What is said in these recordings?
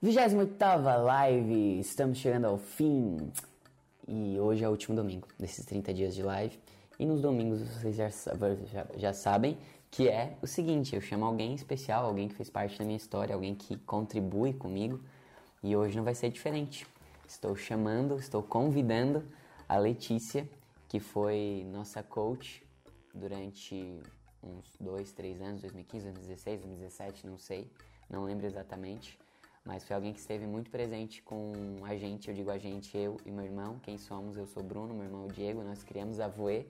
28 live, estamos chegando ao fim e hoje é o último domingo desses 30 dias de live. E nos domingos vocês já, já, já sabem que é o seguinte: eu chamo alguém especial, alguém que fez parte da minha história, alguém que contribui comigo e hoje não vai ser diferente. Estou chamando, estou convidando a Letícia, que foi nossa coach durante uns dois, três anos, 2015, 2016, 2017, não sei, não lembro exatamente mas foi alguém que esteve muito presente com a gente, eu digo a gente, eu e meu irmão. Quem somos? Eu sou Bruno, meu irmão é o Diego. Nós criamos a Voe,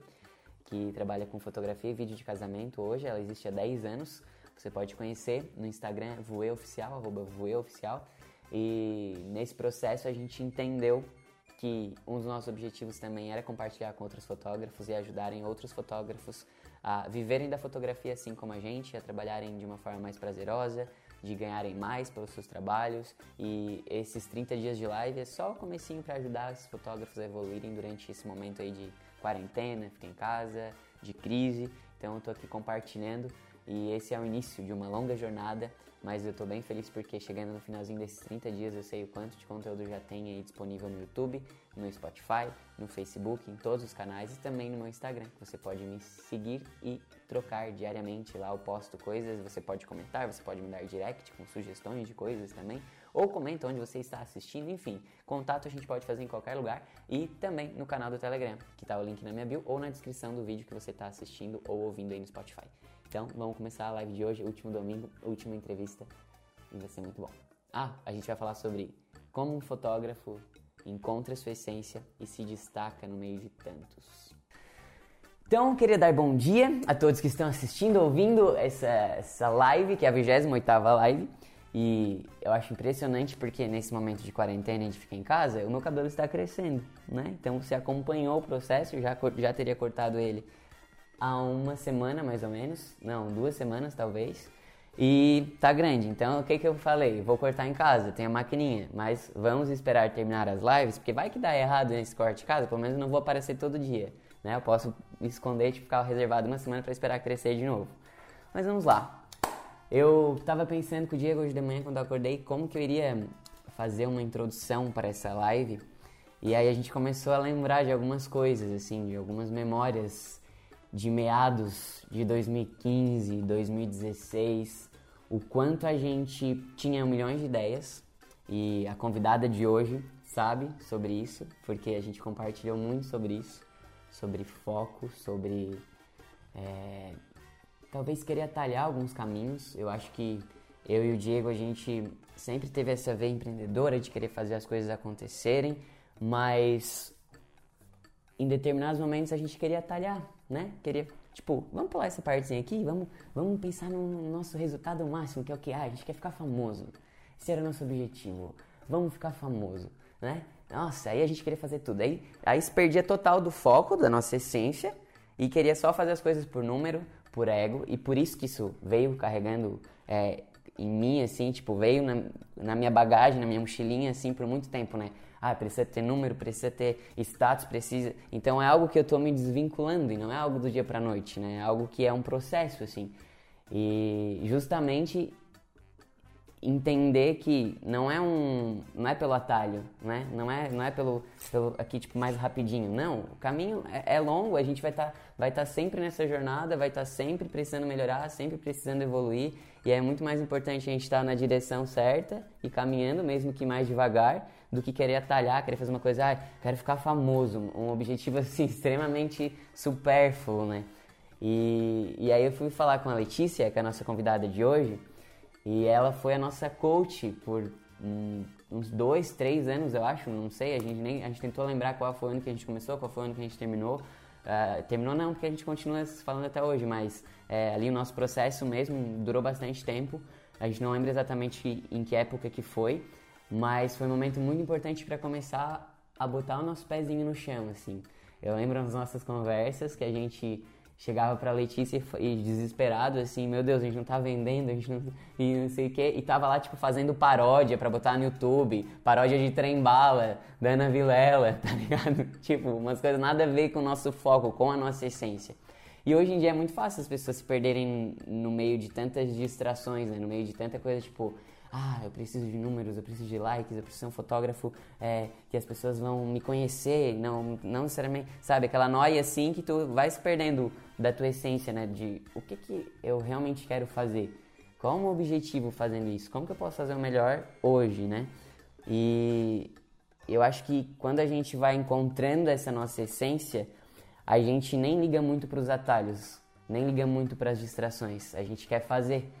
que trabalha com fotografia e vídeo de casamento hoje. Ela existe há 10 anos. Você pode conhecer no Instagram voeoficial, arroba voeoficial. E nesse processo a gente entendeu que um dos nossos objetivos também era compartilhar com outros fotógrafos e ajudarem outros fotógrafos a viverem da fotografia assim como a gente, a trabalharem de uma forma mais prazerosa, de ganharem mais pelos seus trabalhos e esses 30 dias de live é só o comecinho para ajudar os fotógrafos a evoluírem durante esse momento aí de quarentena, ficar em casa, de crise. Então eu tô aqui compartilhando e esse é o início de uma longa jornada, mas eu estou bem feliz porque chegando no finalzinho desses 30 dias eu sei o quanto de conteúdo já tem aí disponível no YouTube, no Spotify, no Facebook, em todos os canais e também no meu Instagram. Você pode me seguir e trocar diariamente lá eu posto coisas, você pode comentar, você pode me dar direct com sugestões de coisas também, ou comenta onde você está assistindo, enfim. Contato a gente pode fazer em qualquer lugar e também no canal do Telegram, que está o link na minha bio ou na descrição do vídeo que você está assistindo ou ouvindo aí no Spotify. Então, vamos começar a live de hoje, último domingo, última entrevista, e vai ser muito bom. Ah, a gente vai falar sobre como um fotógrafo encontra sua essência e se destaca no meio de tantos. Então, queria dar bom dia a todos que estão assistindo, ouvindo essa, essa live, que é a 28 live. E eu acho impressionante porque nesse momento de quarentena e de ficar em casa, o meu cabelo está crescendo, né? Então, você acompanhou o processo, já, já teria cortado ele há uma semana mais ou menos, não, duas semanas talvez, e tá grande. Então o que que eu falei? Vou cortar em casa, tem a maquininha, mas vamos esperar terminar as lives, porque vai que dá errado nesse corte de casa, pelo menos não vou aparecer todo dia, né? Eu posso esconder e tipo, ficar reservado uma semana para esperar crescer de novo. Mas vamos lá. Eu tava pensando com o Diego hoje de manhã quando eu acordei como que eu iria fazer uma introdução para essa live. E aí a gente começou a lembrar de algumas coisas, assim, de algumas memórias de meados de 2015, 2016, o quanto a gente tinha milhões de ideias e a convidada de hoje sabe sobre isso, porque a gente compartilhou muito sobre isso, sobre foco, sobre é, talvez querer atalhar alguns caminhos. Eu acho que eu e o Diego a gente sempre teve essa veia empreendedora de querer fazer as coisas acontecerem, mas em determinados momentos a gente queria atalhar, né? Queria, tipo, vamos pular essa partezinha aqui, vamos, vamos pensar no nosso resultado máximo, que é o que? Ah, a gente quer ficar famoso. Esse era o nosso objetivo. Vamos ficar famoso, né? Nossa, aí a gente queria fazer tudo. Aí, aí se perdia total do foco, da nossa essência, e queria só fazer as coisas por número, por ego, e por isso que isso veio carregando é, em mim, assim, tipo, veio na, na minha bagagem, na minha mochilinha, assim, por muito tempo, né? Ah, precisa ter número, precisa ter status, precisa. Então é algo que eu estou me desvinculando e não é algo do dia para noite, né? É algo que é um processo, assim. E justamente entender que não é um não é pelo atalho né? Não é não é pelo, pelo aqui tipo mais rapidinho. Não o caminho é, é longo a gente vai estar tá, vai estar tá sempre nessa jornada vai estar tá sempre precisando melhorar sempre precisando evoluir. E é muito mais importante a gente estar tá na direção certa e caminhando mesmo que mais devagar do que querer atalhar querer fazer uma coisa ah, quero ficar famoso um objetivo assim extremamente supérfluo né? E, e aí eu fui falar com a Letícia que é a nossa convidada de hoje e ela foi a nossa coach por um, uns dois, três anos, eu acho, não sei. A gente nem a gente tentou lembrar qual foi o ano que a gente começou, qual foi o ano que a gente terminou. Uh, terminou não, porque a gente continua falando até hoje, mas é, ali o nosso processo mesmo durou bastante tempo. A gente não lembra exatamente em que época que foi, mas foi um momento muito importante para começar a botar o nosso pezinho no chão, assim. Eu lembro nas nossas conversas que a gente chegava pra Letícia e, desesperado, assim, meu Deus, a gente não tá vendendo, a gente não. E não sei o quê. E tava lá, tipo, fazendo paródia pra botar no YouTube, paródia de trem bala, da Ana Vilela, tá ligado? tipo, umas coisas nada a ver com o nosso foco, com a nossa essência. E hoje em dia é muito fácil as pessoas se perderem no meio de tantas distrações, né? No meio de tanta coisa, tipo, ah, eu preciso de números, eu preciso de likes, eu preciso ser um fotógrafo é, que as pessoas vão me conhecer, não, não necessariamente, sabe, aquela noia assim que tu vai se perdendo da tua essência, né, de o que que eu realmente quero fazer, qual o meu objetivo fazendo isso, como que eu posso fazer o melhor hoje, né, e eu acho que quando a gente vai encontrando essa nossa essência, a gente nem liga muito para os atalhos, nem liga muito para as distrações, a gente quer fazer,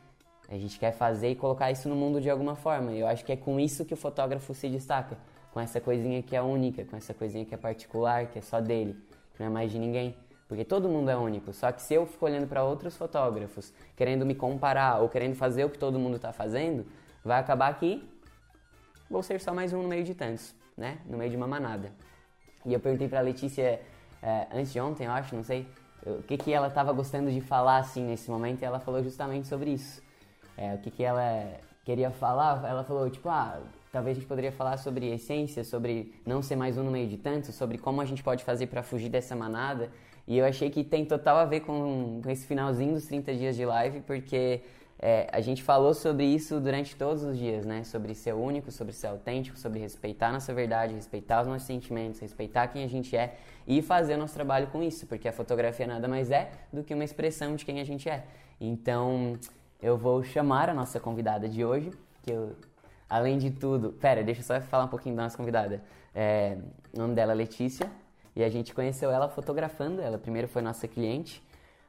a gente quer fazer e colocar isso no mundo de alguma forma. E eu acho que é com isso que o fotógrafo se destaca, com essa coisinha que é única, com essa coisinha que é particular, que é só dele, que não é mais de ninguém. Porque todo mundo é único. Só que se eu fico olhando para outros fotógrafos, querendo me comparar ou querendo fazer o que todo mundo está fazendo, vai acabar que vou ser só mais um no meio de tantos, né? No meio de uma manada. E eu perguntei para Letícia é, antes de ontem, eu acho, não sei, o que, que ela estava gostando de falar assim nesse momento e ela falou justamente sobre isso é, o que, que ela queria falar, ela falou, tipo, ah, talvez a gente poderia falar sobre essência, sobre não ser mais um no meio de tantos, sobre como a gente pode fazer para fugir dessa manada. E eu achei que tem total a ver com, com esse finalzinho dos 30 dias de live, porque é, a gente falou sobre isso durante todos os dias, né? Sobre ser único, sobre ser autêntico, sobre respeitar nossa verdade, respeitar os nossos sentimentos, respeitar quem a gente é e fazer o nosso trabalho com isso, porque a fotografia nada mais é do que uma expressão de quem a gente é. Então, eu vou chamar a nossa convidada de hoje, que eu, além de tudo, pera, deixa eu só falar um pouquinho da nossa convidada. É, o nome dela é Letícia e a gente conheceu ela fotografando. Ela primeiro foi nossa cliente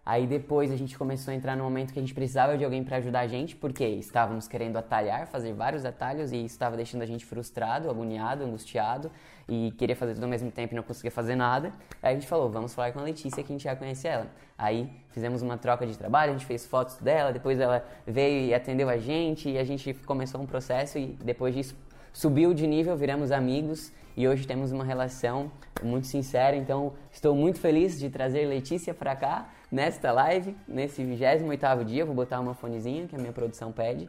Aí depois a gente começou a entrar no momento que a gente precisava de alguém para ajudar a gente, porque estávamos querendo atalhar, fazer vários atalhos e isso estava deixando a gente frustrado, agoniado, angustiado e queria fazer tudo ao mesmo tempo e não conseguia fazer nada. Aí a gente falou, vamos falar com a Letícia que a gente já conhece ela. Aí fizemos uma troca de trabalho, a gente fez fotos dela, depois ela veio e atendeu a gente e a gente começou um processo e depois disso subiu de nível, viramos amigos e hoje temos uma relação muito sincera. Então, estou muito feliz de trazer Letícia para cá nesta live, nesse 28º dia. Vou botar uma fonezinha que a minha produção pede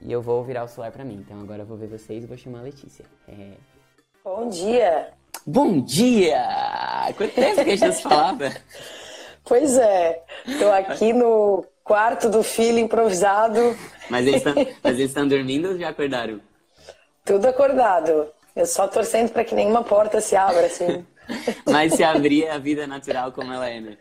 e eu vou virar o celular para mim. Então, agora eu vou ver vocês e vou chamar a Letícia. É... Bom dia! Bom dia! Quanto tempo que a gente se falava? Pois é, estou aqui no quarto do filho improvisado. Mas eles estão dormindo ou já acordaram? Tudo acordado. Eu só torcendo para que nenhuma porta se abra, assim. Mas se abrir a vida natural como ela é, né?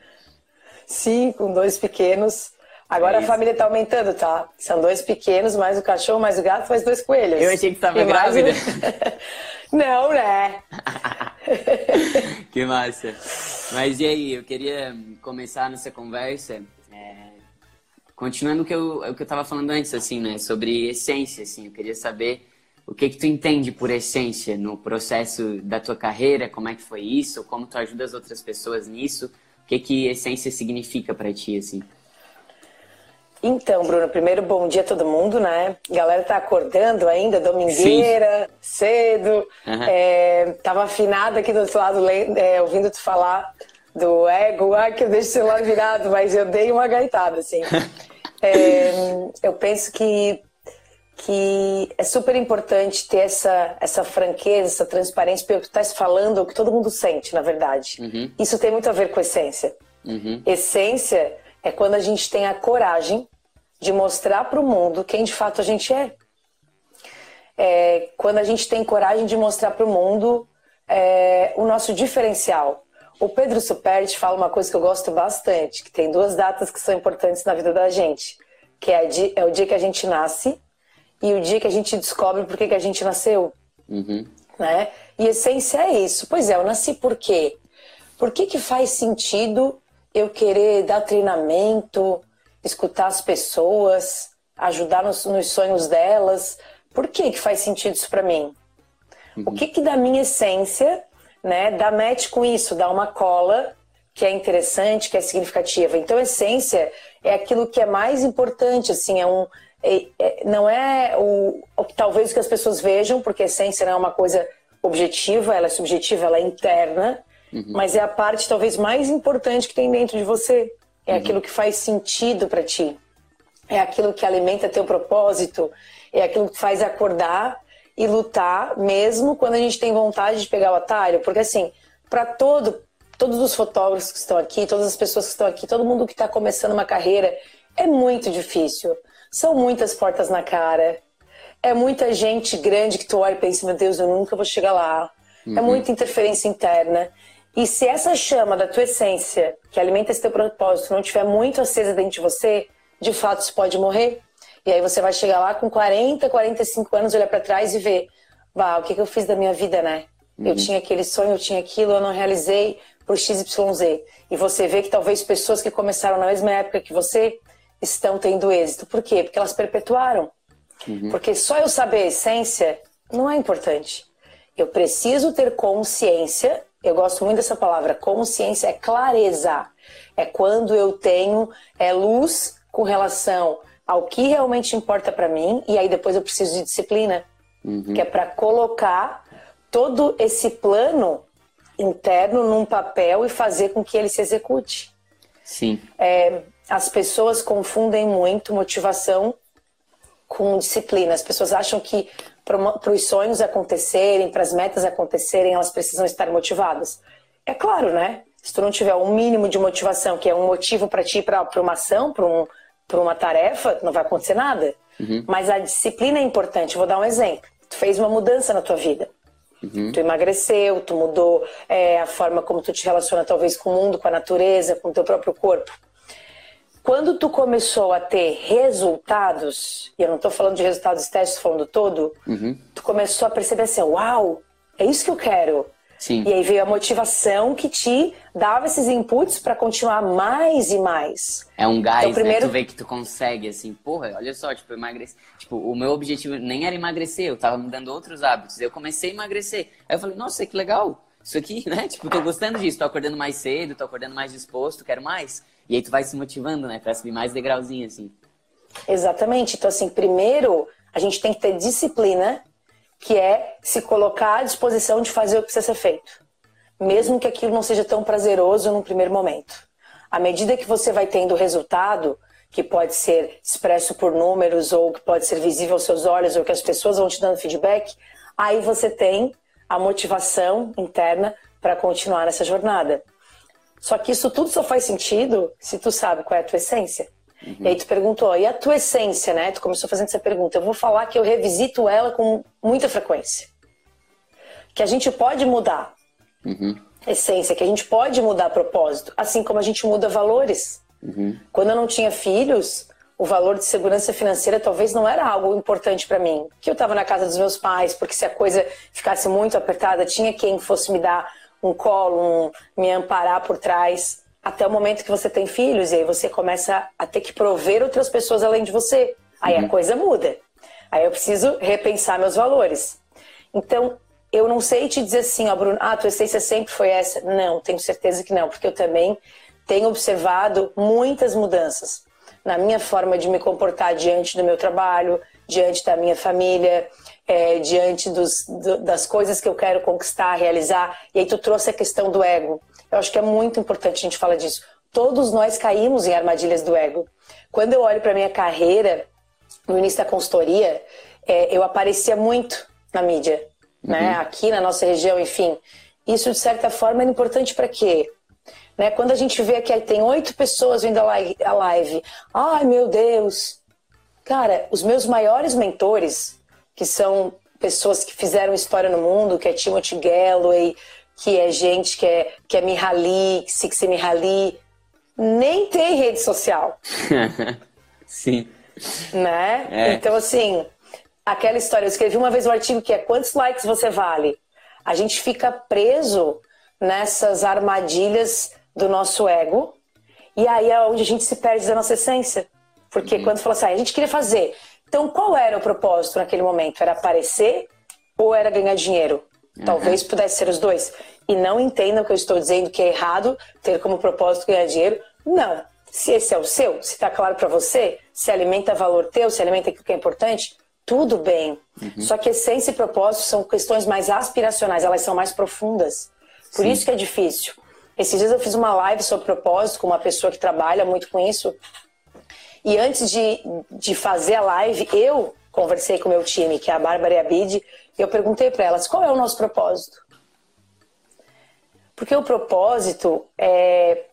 Sim, com dois pequenos. Agora é a família tá aumentando, tá? São dois pequenos, mais o cachorro, mais o gato, mais dois coelhos. Eu achei que estava grávida. Não, né? que massa. Mas e aí, eu queria começar nessa conversa é, continuando o que eu, o que eu tava falando antes, assim, né? Sobre essência, assim. Eu queria saber o que que tu entende por essência no processo da tua carreira, como é que foi isso, como tu ajuda as outras pessoas nisso, que que essência significa para ti, assim? Então, Bruno, primeiro bom dia a todo mundo, né? Galera tá acordando ainda, domingueira, Sim. cedo. Uhum. É, tava afinada aqui do outro lado, é, ouvindo tu falar do ego. Ai, que eu deixo o celular virado, mas eu dei uma gaitada, assim. é, eu penso que que é super importante ter essa, essa franqueza, essa transparência, porque tu estás falando o que todo mundo sente, na verdade. Uhum. Isso tem muito a ver com essência. Uhum. Essência é quando a gente tem a coragem de mostrar para o mundo quem de fato a gente é. é. Quando a gente tem coragem de mostrar para o mundo é, o nosso diferencial. O Pedro Superti fala uma coisa que eu gosto bastante, que tem duas datas que são importantes na vida da gente, que é, é o dia que a gente nasce e o dia que a gente descobre por que, que a gente nasceu. Uhum. Né? E essência é isso. Pois é, eu nasci por quê? Por que, que faz sentido eu querer dar treinamento, escutar as pessoas, ajudar nos, nos sonhos delas? Por que, que faz sentido isso para mim? Uhum. O que, que da minha essência né, dá match com isso, dá uma cola que é interessante, que é significativa. Então, essência é aquilo que é mais importante, assim, é um, não é o, talvez o que as pessoas vejam, porque essência não é uma coisa objetiva, ela é subjetiva, ela é interna, uhum. mas é a parte talvez mais importante que tem dentro de você. É uhum. aquilo que faz sentido para ti. É aquilo que alimenta teu propósito, é aquilo que faz acordar e lutar mesmo quando a gente tem vontade de pegar o atalho, porque assim, para todo todos os fotógrafos que estão aqui, todas as pessoas que estão aqui, todo mundo que está começando uma carreira, é muito difícil. São muitas portas na cara. É muita gente grande que tu olha e pensa, meu Deus, eu nunca vou chegar lá. É uhum. É muita interferência interna. E se essa chama da tua essência, que alimenta esse teu propósito, não estiver muito acesa dentro de você, de fato você pode morrer. E aí você vai chegar lá com 40, 45 anos, olhar para trás e ver, bah, o que, que eu fiz da minha vida, né? Uhum. Eu tinha aquele sonho, eu tinha aquilo, eu não realizei por XYZ. E você vê que talvez pessoas que começaram na mesma época que você estão tendo êxito. Por quê? Porque elas perpetuaram. Uhum. Porque só eu saber a essência não é importante. Eu preciso ter consciência. Eu gosto muito dessa palavra. Consciência é clareza. É quando eu tenho é, luz com relação ao que realmente importa para mim. E aí depois eu preciso de disciplina. Uhum. Que é para colocar todo esse plano interno num papel e fazer com que ele se execute. Sim. É, as pessoas confundem muito motivação com disciplina. As pessoas acham que para os sonhos acontecerem, para as metas acontecerem, elas precisam estar motivadas. É claro, né? Se tu não tiver um mínimo de motivação, que é um motivo para ti, para uma ação, para um, uma tarefa, não vai acontecer nada. Uhum. Mas a disciplina é importante. vou dar um exemplo. Tu fez uma mudança na tua vida. Uhum. Tu emagreceu, tu mudou é, a forma como tu te relaciona talvez com o mundo, com a natureza, com o teu próprio corpo. Quando tu começou a ter resultados, e eu não estou falando de resultados estéticos, estou falando todo, uhum. tu começou a perceber assim, uau, é isso que eu quero. Sim. E aí veio a motivação que te dava esses inputs para continuar mais e mais. É um gás, então, primeiro... né? Tu vê que tu consegue, assim, porra, olha só, tipo, emagrecer. Tipo, o meu objetivo nem era emagrecer, eu tava mudando outros hábitos. Eu comecei a emagrecer. Aí eu falei, nossa, que legal. Isso aqui, né? Tipo, tô gostando disso, tô acordando mais cedo, tô acordando mais disposto, quero mais. E aí tu vai se motivando, né? Pra subir mais degrauzinho, assim. Exatamente. Então, assim, primeiro a gente tem que ter disciplina que é se colocar à disposição de fazer o que precisa ser feito, mesmo que aquilo não seja tão prazeroso no primeiro momento. À medida que você vai tendo resultado, que pode ser expresso por números ou que pode ser visível aos seus olhos ou que as pessoas vão te dando feedback, aí você tem a motivação interna para continuar nessa jornada. Só que isso tudo só faz sentido se tu sabe qual é a tua essência. Uhum. E aí tu perguntou, e a tua essência, né? Tu começou fazendo essa pergunta. Eu vou falar que eu revisito ela com muita frequência. Que a gente pode mudar uhum. essência, que a gente pode mudar propósito, assim como a gente muda valores. Uhum. Quando eu não tinha filhos, o valor de segurança financeira talvez não era algo importante para mim. Que eu estava na casa dos meus pais, porque se a coisa ficasse muito apertada, tinha quem fosse me dar um colo, um, me amparar por trás até o momento que você tem filhos e aí você começa a ter que prover outras pessoas além de você. Aí uhum. a coisa muda. Aí eu preciso repensar meus valores. Então, eu não sei te dizer assim, ó, Bruno, ah, tua essência sempre foi essa. Não, tenho certeza que não, porque eu também tenho observado muitas mudanças na minha forma de me comportar diante do meu trabalho, diante da minha família, é, diante dos, do, das coisas que eu quero conquistar, realizar. E aí tu trouxe a questão do ego. Eu acho que é muito importante a gente falar disso. Todos nós caímos em armadilhas do ego. Quando eu olho para minha carreira, no início da consultoria, é, eu aparecia muito na mídia, né? uhum. né? Aqui na nossa região, enfim. Isso, de certa forma, é importante para quê? Né? Quando a gente vê que aí tem oito pessoas vendo a live, ai meu Deus! Cara, os meus maiores mentores, que são pessoas que fizeram história no mundo, que é Timothy Galloway, que é gente que é, que é Mihaly, Sixi Mihaly, nem tem rede social. Sim. Né? É. Então, assim, aquela história, eu escrevi uma vez um artigo que é quantos likes você vale? A gente fica preso nessas armadilhas do nosso ego, e aí é onde a gente se perde da nossa essência. Porque uhum. quando fala assim, ah, a gente queria fazer. Então, qual era o propósito naquele momento? Era aparecer ou era ganhar dinheiro? Talvez pudesse ser os dois. E não entendam que eu estou dizendo que é errado ter como propósito ganhar dinheiro. Não. Se esse é o seu, se está claro para você, se alimenta valor teu, se alimenta aquilo que é importante, tudo bem. Uhum. Só que essência e propósito são questões mais aspiracionais, elas são mais profundas. Por Sim. isso que é difícil. Esses dias eu fiz uma live sobre propósito com uma pessoa que trabalha muito com isso. E antes de, de fazer a live, eu conversei com o meu time, que é a Bárbara e a Bid, eu perguntei para elas qual é o nosso propósito. Porque o propósito é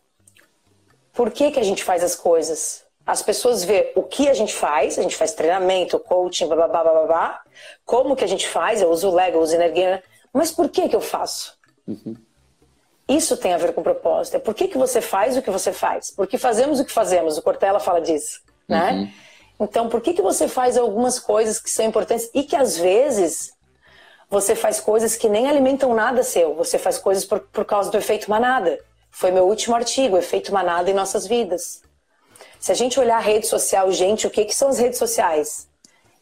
por que, que a gente faz as coisas? as pessoas vê o que a gente faz, a gente faz treinamento, coaching, blá, blá, blá, blá, como que a gente faz, eu uso o Lego, eu uso energia, mas por que que eu faço? Uhum. Isso tem a ver com propósito. É por que, que você faz o que você faz? Porque fazemos o que fazemos. O Cortella fala disso, né? Uhum. Então, por que, que você faz algumas coisas que são importantes e que às vezes você faz coisas que nem alimentam nada seu? Você faz coisas por, por causa do efeito manada. Foi meu último artigo, efeito manada em nossas vidas. Se a gente olhar a rede social, gente, o que, que são as redes sociais?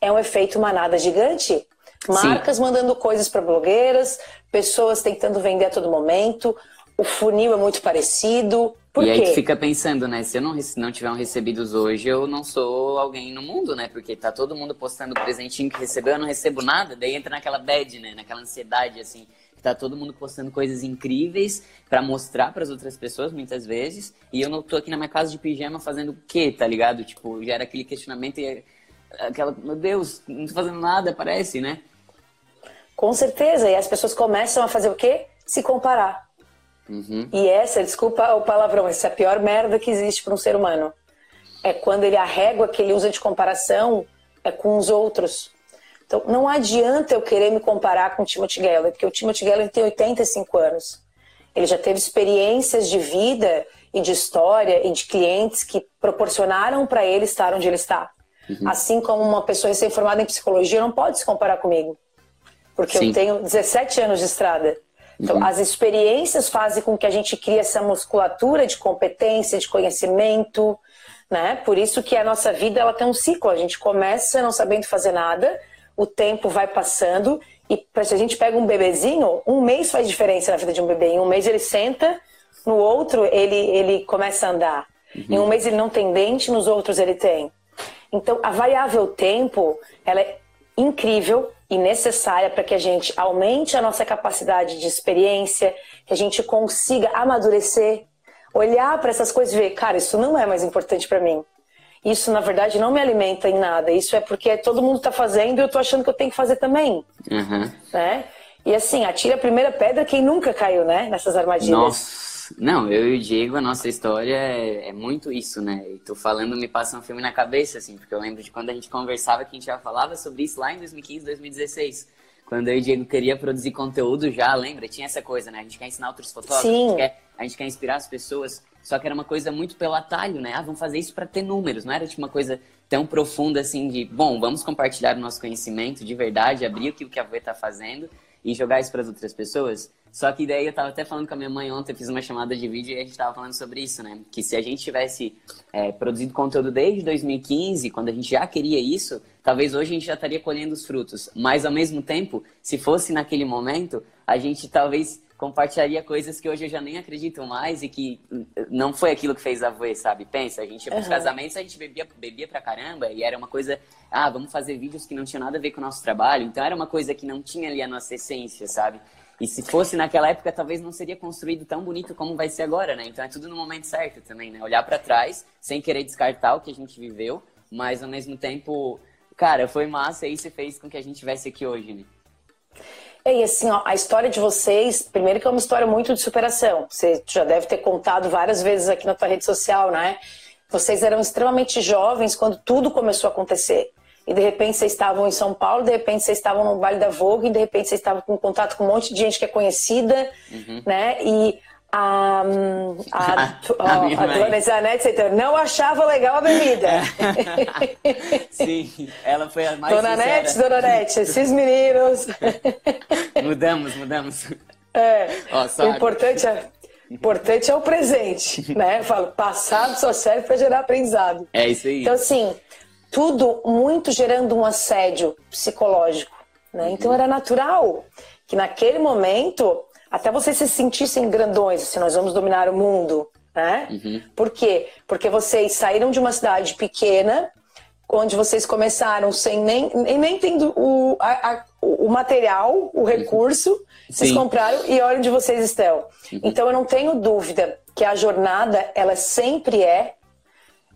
É um efeito manada gigante. Marcas Sim. mandando coisas para blogueiras, pessoas tentando vender a todo momento, o funil é muito parecido. Por e quê? aí tu fica pensando, né? Se eu não, não tiver um recebidos hoje, eu não sou alguém no mundo, né? Porque tá todo mundo postando o presentinho que recebeu, eu não recebo nada. Daí entra naquela bad, né? Naquela ansiedade, assim tá todo mundo postando coisas incríveis para mostrar para as outras pessoas muitas vezes, e eu não tô aqui na minha casa de pijama fazendo o quê, tá ligado? Tipo, já era aquele questionamento e aquela, meu Deus, não tô fazendo nada, parece, né? Com certeza, e as pessoas começam a fazer o quê? Se comparar. Uhum. E essa, desculpa o palavrão, essa é a pior merda que existe para um ser humano. É quando ele a régua que ele usa de comparação é com os outros. Então, não adianta eu querer me comparar com o Timothy Geller, porque o Timothy Geller tem 85 anos. Ele já teve experiências de vida e de história e de clientes que proporcionaram para ele estar onde ele está. Uhum. Assim como uma pessoa recém-formada em psicologia não pode se comparar comigo, porque Sim. eu tenho 17 anos de estrada. Então, uhum. as experiências fazem com que a gente crie essa musculatura de competência, de conhecimento, né? Por isso que a nossa vida ela tem um ciclo. A gente começa não sabendo fazer nada, o tempo vai passando e se a gente pega um bebezinho, um mês faz diferença na vida de um bebê. Em um mês ele senta, no outro ele, ele começa a andar. Uhum. Em um mês ele não tem dente, nos outros ele tem. Então a variável tempo, ela é incrível e necessária para que a gente aumente a nossa capacidade de experiência, que a gente consiga amadurecer, olhar para essas coisas e ver, cara, isso não é mais importante para mim isso na verdade não me alimenta em nada. Isso é porque todo mundo está fazendo e eu estou achando que eu tenho que fazer também. Uhum. Né? E assim, atira a primeira pedra quem nunca caiu, né? Nessas armadilhas. Nossa, não, eu e o Diego, a nossa história é, é, muito isso, né? E tô falando, me passa um filme na cabeça, assim, porque eu lembro de quando a gente conversava, que a gente já falava sobre isso lá em 2015, 2016. Quando eu e o Diego queria produzir conteúdo já, lembra? Tinha essa coisa, né? A gente quer ensinar outros fotógrafos. A, gente quer, a gente quer inspirar as pessoas. Só que era uma coisa muito pelo atalho, né? Ah, vamos fazer isso para ter números. Não era tipo uma coisa tão profunda assim de, bom, vamos compartilhar o nosso conhecimento de verdade, abrir o que o que a Vê está fazendo e jogar isso para as outras pessoas. Só que daí eu tava até falando com a minha mãe ontem, fiz uma chamada de vídeo e a gente tava falando sobre isso, né? Que se a gente tivesse é, produzido conteúdo desde 2015, quando a gente já queria isso, talvez hoje a gente já estaria colhendo os frutos. Mas ao mesmo tempo, se fosse naquele momento, a gente talvez compartilharia coisas que hoje eu já nem acredito mais e que não foi aquilo que fez a Voe, sabe? Pensa, a gente ia pros uhum. casamentos, a gente bebia, bebia pra caramba e era uma coisa, ah, vamos fazer vídeos que não tinham nada a ver com o nosso trabalho, então era uma coisa que não tinha ali a nossa essência, sabe? E se fosse naquela época, talvez não seria construído tão bonito como vai ser agora, né? Então é tudo no momento certo também, né? Olhar para trás, sem querer descartar o que a gente viveu, mas ao mesmo tempo, cara, foi massa e isso fez com que a gente estivesse aqui hoje, né? E assim, ó, a história de vocês, primeiro que é uma história muito de superação. Você já deve ter contado várias vezes aqui na tua rede social, né? Vocês eram extremamente jovens quando tudo começou a acontecer. E de repente vocês estavam em São Paulo, de repente vocês estavam no Vale da Vogue, e de repente vocês estavam com contato com um monte de gente que é conhecida, uhum. né? E a, a, a, a dona Zanete não achava legal a bebida. Sim, ela foi a mais Dona sincera. Nete, Dona Nete, esses meninos. mudamos, mudamos. É, oh, o importante é, importante é o presente, né? Eu falo, passado só serve para gerar aprendizado. É isso aí. Então, assim, tudo muito gerando um assédio psicológico, né? Então, era natural que naquele momento até vocês se sentissem grandões, assim, nós vamos dominar o mundo, né? Uhum. Por quê? Porque vocês saíram de uma cidade pequena, onde vocês começaram sem nem, nem tendo o, a, a, o material, o recurso, uhum. vocês compraram e olha onde vocês estão. Uhum. Então eu não tenho dúvida que a jornada, ela sempre é,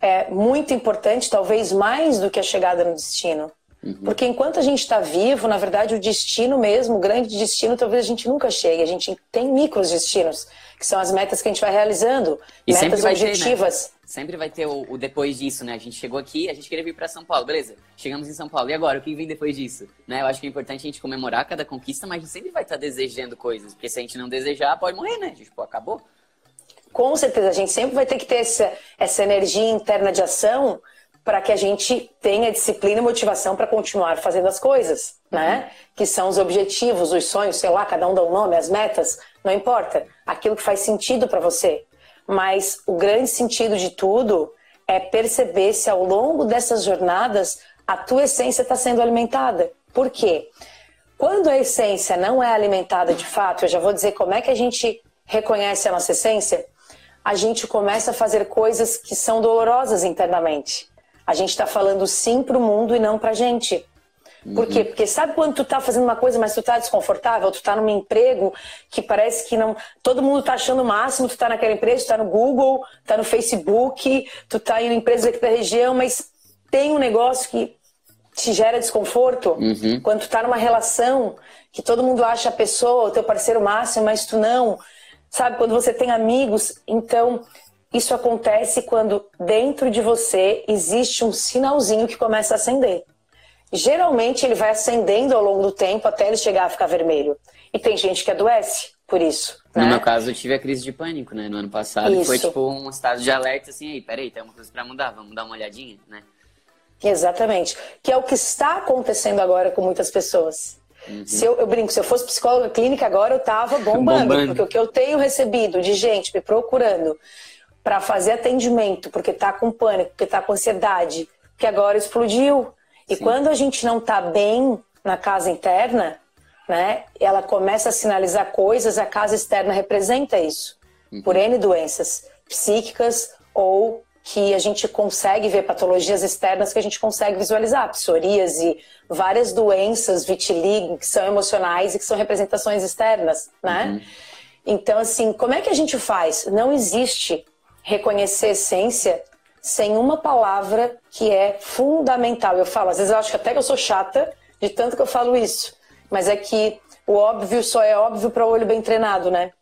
é muito importante, talvez mais do que a chegada no destino. Uhum. Porque enquanto a gente está vivo, na verdade, o destino mesmo, o grande destino, talvez a gente nunca chegue. A gente tem micros destinos, que são as metas que a gente vai realizando, e metas objetivas. Ter, né? Sempre vai ter o, o, depois disso, né? A gente chegou aqui, a gente queria vir para São Paulo, beleza? Chegamos em São Paulo, e agora? O que vem depois disso? Né? Eu acho que é importante a gente comemorar cada conquista, mas a gente sempre vai estar tá desejando coisas, porque se a gente não desejar, pode morrer, né? Tipo, acabou. Com certeza, a gente sempre vai ter que ter essa, essa energia interna de ação para que a gente tenha disciplina e motivação para continuar fazendo as coisas, né? Uhum. Que são os objetivos, os sonhos, sei lá, cada um dá um nome, as metas, não importa. Aquilo que faz sentido para você. Mas o grande sentido de tudo é perceber se ao longo dessas jornadas a tua essência está sendo alimentada. Por quê? Quando a essência não é alimentada de fato, eu já vou dizer como é que a gente reconhece a nossa essência, a gente começa a fazer coisas que são dolorosas internamente. A gente está falando sim para o mundo e não para a gente. Por quê? Uhum. Porque sabe quando tu tá fazendo uma coisa, mas tu tá desconfortável, tu tá num emprego que parece que não. Todo mundo tá achando o máximo, tu tá naquela empresa, tu tá no Google, tá no Facebook, tu tá em uma empresa aqui da região, mas tem um negócio que te gera desconforto. Uhum. Quando tu tá numa relação que todo mundo acha a pessoa, o teu parceiro máximo, mas tu não. Sabe, quando você tem amigos, então isso acontece quando dentro de você existe um sinalzinho que começa a acender. Geralmente ele vai acendendo ao longo do tempo até ele chegar a ficar vermelho. E tem gente que adoece por isso. No né? meu caso, eu tive a crise de pânico, né? No ano passado. Isso. foi tipo um estado de alerta assim, aí, peraí, tem uma coisa pra mudar, vamos dar uma olhadinha, né? Exatamente. Que é o que está acontecendo agora com muitas pessoas. Uhum. Se eu, eu, brinco, se eu fosse psicóloga clínica agora, eu tava bombando, bombando. Porque o que eu tenho recebido de gente me procurando para fazer atendimento, porque está com pânico, porque está com ansiedade, que agora explodiu. E Sim. quando a gente não está bem na casa interna, né, ela começa a sinalizar coisas, a casa externa representa isso. Uhum. Por N doenças psíquicas ou que a gente consegue ver patologias externas que a gente consegue visualizar, psoríase, várias doenças, vitiligo, que são emocionais e que são representações externas, né? Uhum. Então, assim, como é que a gente faz? Não existe reconhecer essência sem uma palavra que é fundamental. Eu falo, às vezes eu acho que até que eu sou chata de tanto que eu falo isso, mas é que o óbvio só é óbvio para o olho bem treinado, né?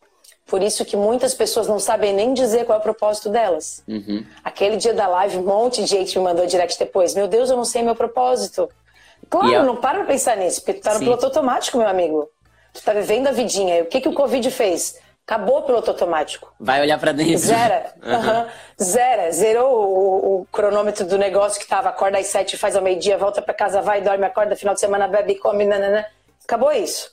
Por isso que muitas pessoas não sabem nem dizer qual é o propósito delas. Uhum. Aquele dia da live, um monte de gente me mandou direct depois. Meu Deus, eu não sei meu propósito. Claro, eu... não para pra pensar nisso, porque tu tá no Sim. piloto automático, meu amigo. Tu tá vivendo a vidinha. O que, que o Covid fez? Acabou o piloto automático. Vai olhar para dentro. Zera. Uhum. Zera. Zerou o, o, cronômetro do negócio que tava, acorda às sete, faz ao meio-dia, volta para casa, vai, dorme, acorda, final de semana, bebe, come, nanana. Acabou isso.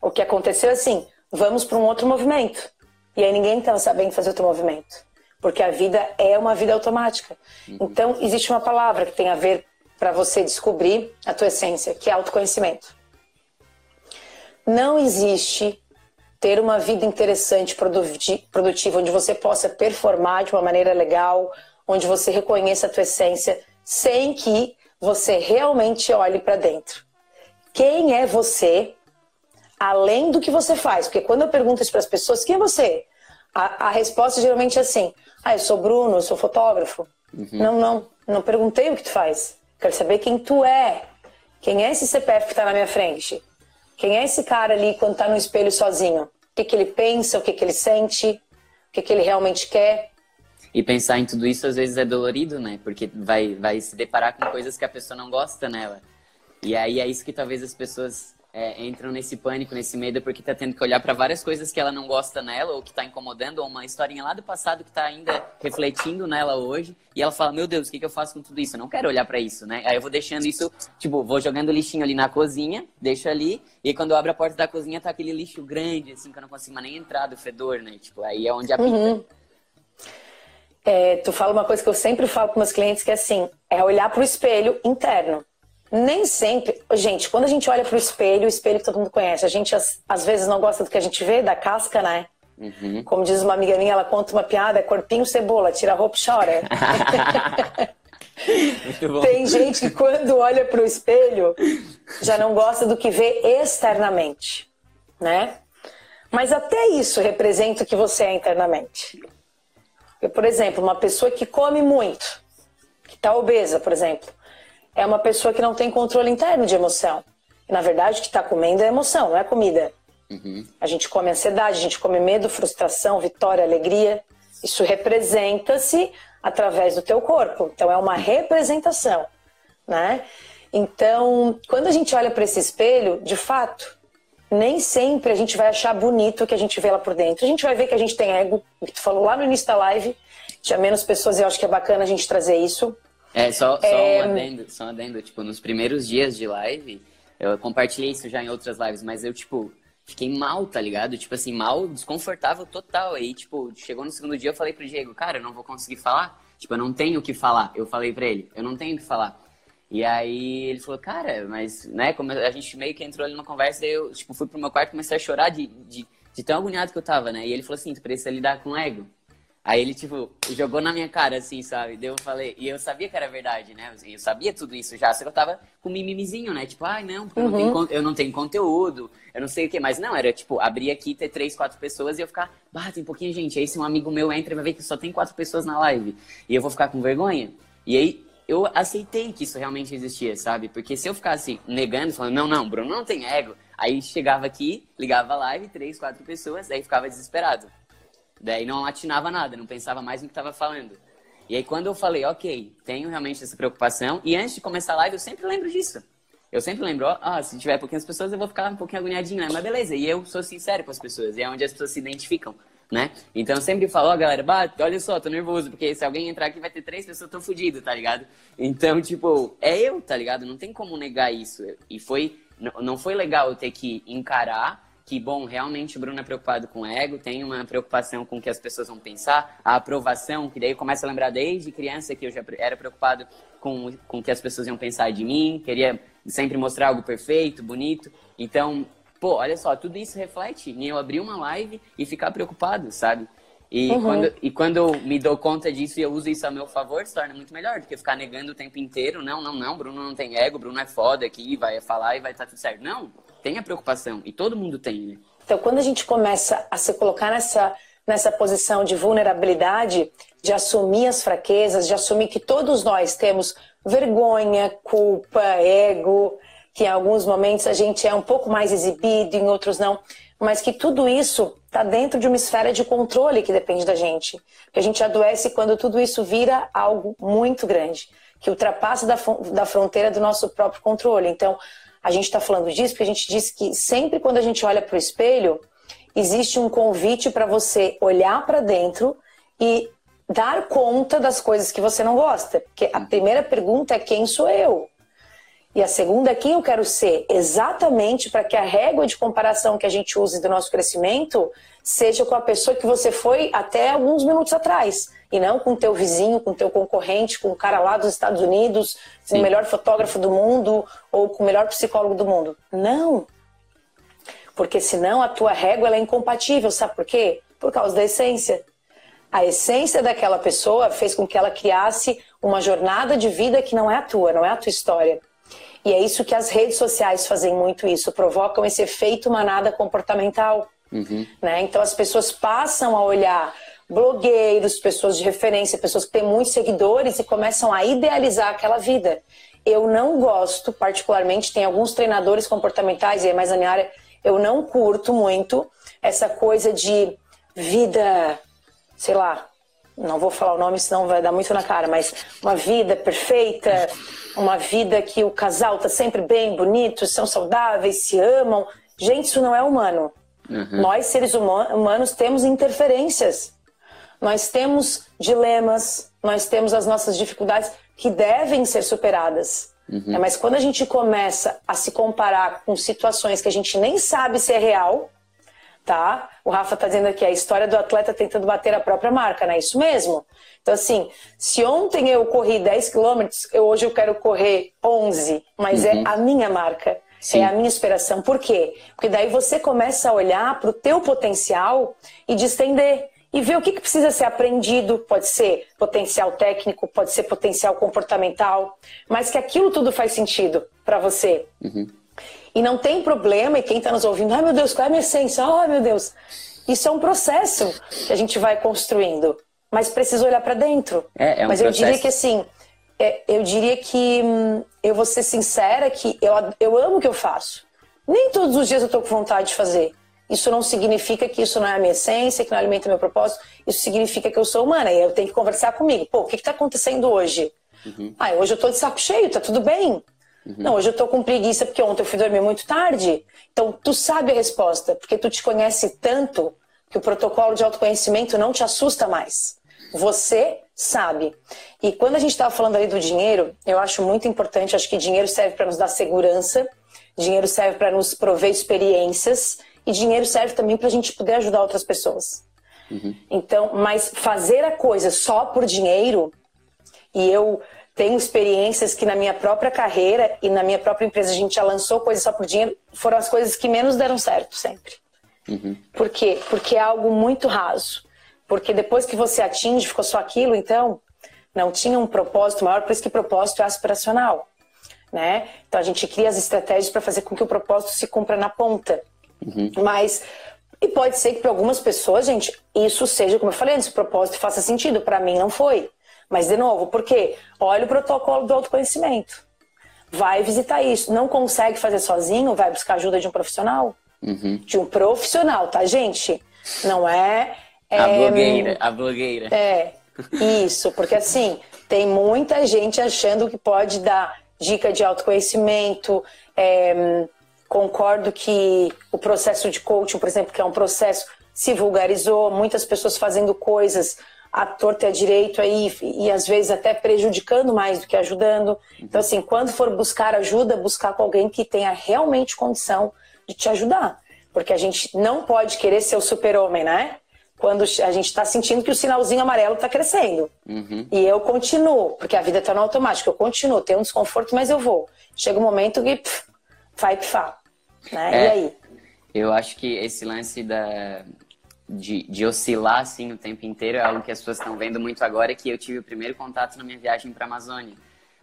O que aconteceu é assim, vamos para um outro movimento. E aí ninguém estava sabendo fazer outro movimento. Porque a vida é uma vida automática. Uhum. Então, existe uma palavra que tem a ver para você descobrir a tua essência, que é autoconhecimento. Não existe ter uma vida interessante, produtiva, onde você possa performar de uma maneira legal, onde você reconheça a tua essência, sem que você realmente olhe para dentro. Quem é você, além do que você faz? Porque quando eu pergunto isso para as pessoas, quem é você? A, a, resposta geralmente é assim: ah, eu sou Bruno, eu sou fotógrafo. Uhum. Não, não, não perguntei o que tu faz. Quero saber quem tu é. Quem é esse CPF que está na minha frente? Quem é esse cara ali quando está no espelho sozinho? O que, que ele pensa, o que, que ele sente, o que, que ele realmente quer? E pensar em tudo isso às vezes é dolorido, né? Porque vai, vai se deparar com coisas que a pessoa não gosta nela. E aí é isso que talvez as pessoas é, entram nesse pânico, nesse medo, porque tá tendo que olhar para várias coisas que ela não gosta nela, ou que tá incomodando, ou uma historinha lá do passado que tá ainda refletindo nela hoje, e ela fala, meu Deus, o que, que eu faço com tudo isso? Eu não quero olhar para isso, né? Aí eu vou deixando isso, tipo, vou jogando lixinho ali na cozinha, deixo ali, e quando eu abro a porta da cozinha tá aquele lixo grande, assim, que eu não consigo mais nem entrar do fedor, né? Tipo, aí é onde a uhum. É, tu fala uma coisa que eu sempre falo para meus clientes que é assim, é olhar para o espelho interno. Nem sempre. Gente, quando a gente olha pro espelho, o espelho que todo mundo conhece, a gente às, às vezes não gosta do que a gente vê, da casca, né? Uhum. Como diz uma amiga minha, ela conta uma piada, é corpinho cebola, tira a roupa e chora. Tem gente que quando olha pro espelho já não gosta do que vê externamente, né? Mas até isso representa o que você é internamente. Eu, por exemplo, uma pessoa que come muito, que está obesa, por exemplo, é uma pessoa que não tem controle interno de emoção. Na verdade, o que está comendo é emoção, não é comida. Uhum. A gente come ansiedade, a gente come medo, frustração, vitória, alegria. Isso representa-se através do teu corpo. Então é uma representação, né? Então, quando a gente olha para esse espelho, de fato, nem sempre a gente vai achar bonito o que a gente vê lá por dentro. A gente vai ver que a gente tem ego, que tu falou lá no início da live, tinha menos pessoas e eu acho que é bacana a gente trazer isso. É, só, só é... um adendo, só um adendo, tipo, nos primeiros dias de live, eu compartilhei isso já em outras lives, mas eu, tipo, fiquei mal, tá ligado? Tipo assim, mal, desconfortável total. Aí, tipo, chegou no segundo dia, eu falei pro Diego, cara, eu não vou conseguir falar. Tipo, eu não tenho o que falar. Eu falei pra ele, eu não tenho o que falar. E aí ele falou, cara, mas, né, como a gente meio que entrou ali numa conversa, daí eu, tipo, fui pro meu quarto e comecei a chorar de, de, de tão agoniado que eu tava, né? E ele falou assim, tu precisa lidar com ego. Aí ele, tipo, jogou na minha cara, assim, sabe? Daí eu falei, e eu sabia que era verdade, né? Eu sabia tudo isso já, só que eu tava com mimimizinho, né? Tipo, ai, não, porque uhum. eu, não tenho, uhum. eu não tenho conteúdo, eu não sei o que. Mas não, era tipo, abrir aqui, ter três, quatro pessoas e eu ficar, bah, tem pouquinha gente. Aí se um amigo meu entra e vai ver que só tem quatro pessoas na live. E eu vou ficar com vergonha. E aí eu aceitei que isso realmente existia, sabe? Porque se eu ficasse negando, falando, não, não, Bruno não tem ego, aí chegava aqui, ligava a live, três, quatro pessoas, daí ficava desesperado. Daí não atinava nada, não pensava mais no que estava falando. E aí quando eu falei, ok, tenho realmente essa preocupação, e antes de começar a live eu sempre lembro disso. Eu sempre lembro, ah, se tiver pouquinhas pessoas eu vou ficar um pouquinho agoniadinho, né? Mas beleza, e eu sou sincero com as pessoas, e é onde as pessoas se identificam, né? Então eu sempre falo, ó, oh, galera, bate, olha só, tô nervoso, porque se alguém entrar aqui vai ter três pessoas, tô fudido, tá ligado? Então, tipo, é eu, tá ligado? Não tem como negar isso. E foi, não foi legal eu ter que encarar que, bom, realmente o Bruno é preocupado com o ego, tem uma preocupação com o que as pessoas vão pensar, a aprovação, que daí começa a lembrar desde criança que eu já era preocupado com, com o que as pessoas iam pensar de mim, queria sempre mostrar algo perfeito, bonito. Então, pô, olha só, tudo isso reflete em eu abrir uma live e ficar preocupado, sabe? E, uhum. quando, e quando eu me dou conta disso e eu uso isso a meu favor, se torna muito melhor do que ficar negando o tempo inteiro. Não, não, não, Bruno não tem ego, Bruno é foda aqui, vai falar e vai estar tá tudo certo. Não, tem a preocupação e todo mundo tem. Né? Então, quando a gente começa a se colocar nessa, nessa posição de vulnerabilidade, de assumir as fraquezas, de assumir que todos nós temos vergonha, culpa, ego, que em alguns momentos a gente é um pouco mais exibido, em outros não, mas que tudo isso está dentro de uma esfera de controle que depende da gente. Que a gente adoece quando tudo isso vira algo muito grande, que ultrapassa da, da fronteira do nosso próprio controle. Então, a gente está falando disso porque a gente disse que sempre quando a gente olha para o espelho, existe um convite para você olhar para dentro e dar conta das coisas que você não gosta. Porque a primeira pergunta é quem sou eu? E a segunda é quem eu quero ser, exatamente para que a régua de comparação que a gente use do nosso crescimento seja com a pessoa que você foi até alguns minutos atrás e não com o teu vizinho, com o teu concorrente, com o cara lá dos Estados Unidos, Sim. com o melhor fotógrafo do mundo ou com o melhor psicólogo do mundo. Não. Porque senão a tua régua é incompatível, sabe por quê? Por causa da essência. A essência daquela pessoa fez com que ela criasse uma jornada de vida que não é a tua, não é a tua história. E é isso que as redes sociais fazem muito isso, provocam esse efeito manada comportamental. Uhum. Né? Então as pessoas passam a olhar blogueiros, pessoas de referência, pessoas que têm muitos seguidores e começam a idealizar aquela vida. Eu não gosto, particularmente, tem alguns treinadores comportamentais, e é mais na minha área, eu não curto muito essa coisa de vida, sei lá, não vou falar o nome, senão vai dar muito na cara, mas uma vida perfeita, uma vida que o casal tá sempre bem, bonito, são saudáveis, se amam. Gente, isso não é humano. Uhum. Nós, seres humanos, temos interferências. Nós temos dilemas, nós temos as nossas dificuldades que devem ser superadas. Uhum. É, mas quando a gente começa a se comparar com situações que a gente nem sabe se é real, tá? O Rafa tá dizendo aqui a história do atleta tentando bater a própria marca, não é isso mesmo? Então, assim, se ontem eu corri 10 quilômetros, hoje eu quero correr 11, mas é uhum. é a minha marca. Sim. É a minha inspiração. Por quê? Porque daí você começa a olhar para o teu potencial e distender e ver o que, que precisa ser aprendido. Pode ser potencial técnico, pode ser potencial comportamental, mas que aquilo tudo faz sentido para você. Uhum. E não tem problema, e quem está nos ouvindo, ai meu Deus, qual é a minha essência? Ai meu Deus. Isso é um processo que a gente vai construindo, mas precisa olhar para dentro. É, é um mas eu diria que assim, é, eu diria que hum, eu vou ser sincera que eu, eu amo o que eu faço. Nem todos os dias eu estou com vontade de fazer. Isso não significa que isso não é a minha essência, que não alimenta o meu propósito. Isso significa que eu sou humana e eu tenho que conversar comigo. Pô, o que está acontecendo hoje? Uhum. Ah, hoje eu estou de saco cheio, tá tudo bem. Uhum. Não, hoje eu estou com preguiça porque ontem eu fui dormir muito tarde. Então, tu sabe a resposta, porque tu te conhece tanto que o protocolo de autoconhecimento não te assusta mais. Você sabe. E quando a gente estava falando ali do dinheiro, eu acho muito importante, acho que dinheiro serve para nos dar segurança, dinheiro serve para nos prover experiências e dinheiro serve também para a gente poder ajudar outras pessoas. Uhum. Então, mas fazer a coisa só por dinheiro, e eu tenho experiências que na minha própria carreira e na minha própria empresa a gente já lançou coisas só por dinheiro, foram as coisas que menos deram certo sempre. Uhum. Por quê? Porque é algo muito raso. Porque depois que você atinge, ficou só aquilo, então não tinha um propósito maior, por isso que propósito é aspiracional. Né? Então a gente cria as estratégias para fazer com que o propósito se cumpra na ponta. Uhum. Mas e pode ser que para algumas pessoas, gente, isso seja, como eu falei antes, o propósito faça sentido. Para mim não foi. Mas de novo, por quê? Olha o protocolo do autoconhecimento. Vai visitar isso. Não consegue fazer sozinho, vai buscar ajuda de um profissional. Uhum. De um profissional, tá, gente? Não é a é, blogueira, a blogueira. É, isso, porque assim, tem muita gente achando que pode dar dica de autoconhecimento. É, concordo que o processo de coaching, por exemplo, que é um processo, se vulgarizou, muitas pessoas fazendo coisas à torta e à direito aí, e às vezes até prejudicando mais do que ajudando. Então, assim, quando for buscar ajuda, buscar com alguém que tenha realmente condição de te ajudar. Porque a gente não pode querer ser o super-homem, né? quando a gente está sentindo que o sinalzinho amarelo está crescendo. Uhum. E eu continuo, porque a vida está no automático, eu continuo, tenho um desconforto, mas eu vou. Chega um momento que pff, vai pifar. Né? É, e aí? Eu acho que esse lance da, de, de, oscilar assim o tempo inteiro é algo que as pessoas estão vendo muito agora, que eu tive o primeiro contato na minha viagem para a Amazônia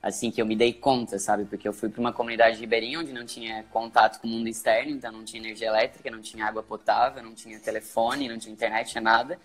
assim que eu me dei conta, sabe? Porque eu fui para uma comunidade ribeirinha onde não tinha contato com o mundo externo, então não tinha energia elétrica, não tinha água potável, não tinha telefone, não tinha internet, tinha nada.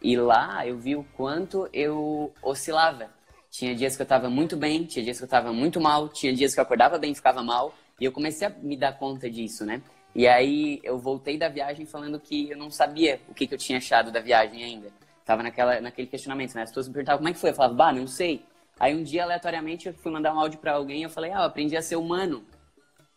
E lá eu vi o quanto eu oscilava. Tinha dias que eu estava muito bem, tinha dias que eu estava muito mal, tinha dias que eu acordava bem e ficava mal. E eu comecei a me dar conta disso, né? E aí eu voltei da viagem falando que eu não sabia o que, que eu tinha achado da viagem ainda. Tava naquela, naquele questionamento, né? As pessoas me perguntavam como é que foi. Eu falava, bah, não sei. Aí um dia, aleatoriamente, eu fui mandar um áudio para alguém e eu falei, ah, eu aprendi a ser humano.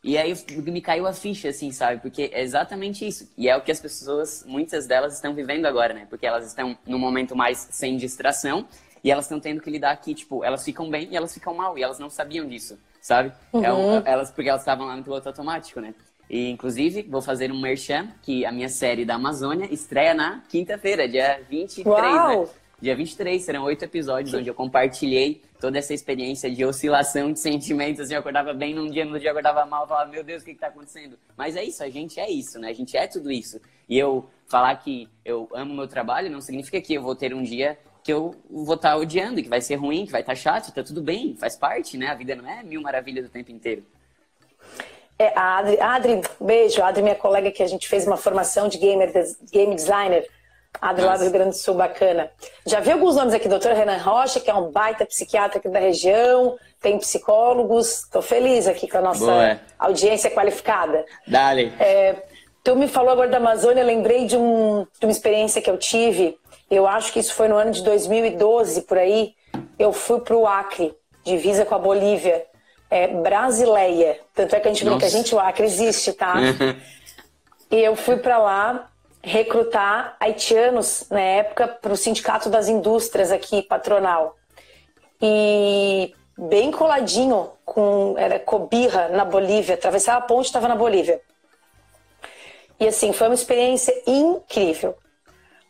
E aí me caiu a ficha, assim, sabe? Porque é exatamente isso. E é o que as pessoas, muitas delas, estão vivendo agora, né? Porque elas estão num momento mais sem distração e elas estão tendo que lidar aqui, tipo, elas ficam bem e elas ficam mal. E elas não sabiam disso, sabe? Uhum. É um, elas, porque elas estavam lá no piloto automático, né? E, inclusive, vou fazer um merchan, que a minha série da Amazônia estreia na quinta-feira, dia 23, né? Uau! né? Dia 23 serão oito episódios onde eu compartilhei toda essa experiência de oscilação de sentimentos. Assim, eu acordava bem num dia, no dia eu acordava mal, eu falava, meu Deus, o que está acontecendo? Mas é isso, a gente é isso, né? A gente é tudo isso. E eu falar que eu amo meu trabalho não significa que eu vou ter um dia que eu vou estar tá odiando, que vai ser ruim, que vai estar tá chato, tá tudo bem, faz parte, né? A vida não é mil maravilhas o tempo inteiro. É, a Adri, Adri, beijo, a Adri, minha colega que a gente fez uma formação de gamer, game designer ah, do lado do Rio Grande do Sul, bacana. Já vi alguns nomes aqui, doutor Renan Rocha, que é um baita psiquiatra aqui da região, tem psicólogos. Estou feliz aqui com a nossa Boa. audiência qualificada. Dale. É, tu me falou agora da Amazônia, lembrei de, um, de uma experiência que eu tive. Eu acho que isso foi no ano de 2012, por aí. Eu fui para o Acre, divisa com a Bolívia. É, Brasileia. Tanto é que a gente brinca, a gente, o Acre existe, tá? e eu fui para lá recrutar haitianos na época para o Sindicato das Indústrias aqui, patronal. E bem coladinho com era Cobirra na Bolívia, atravessava a ponte estava na Bolívia. E assim, foi uma experiência incrível.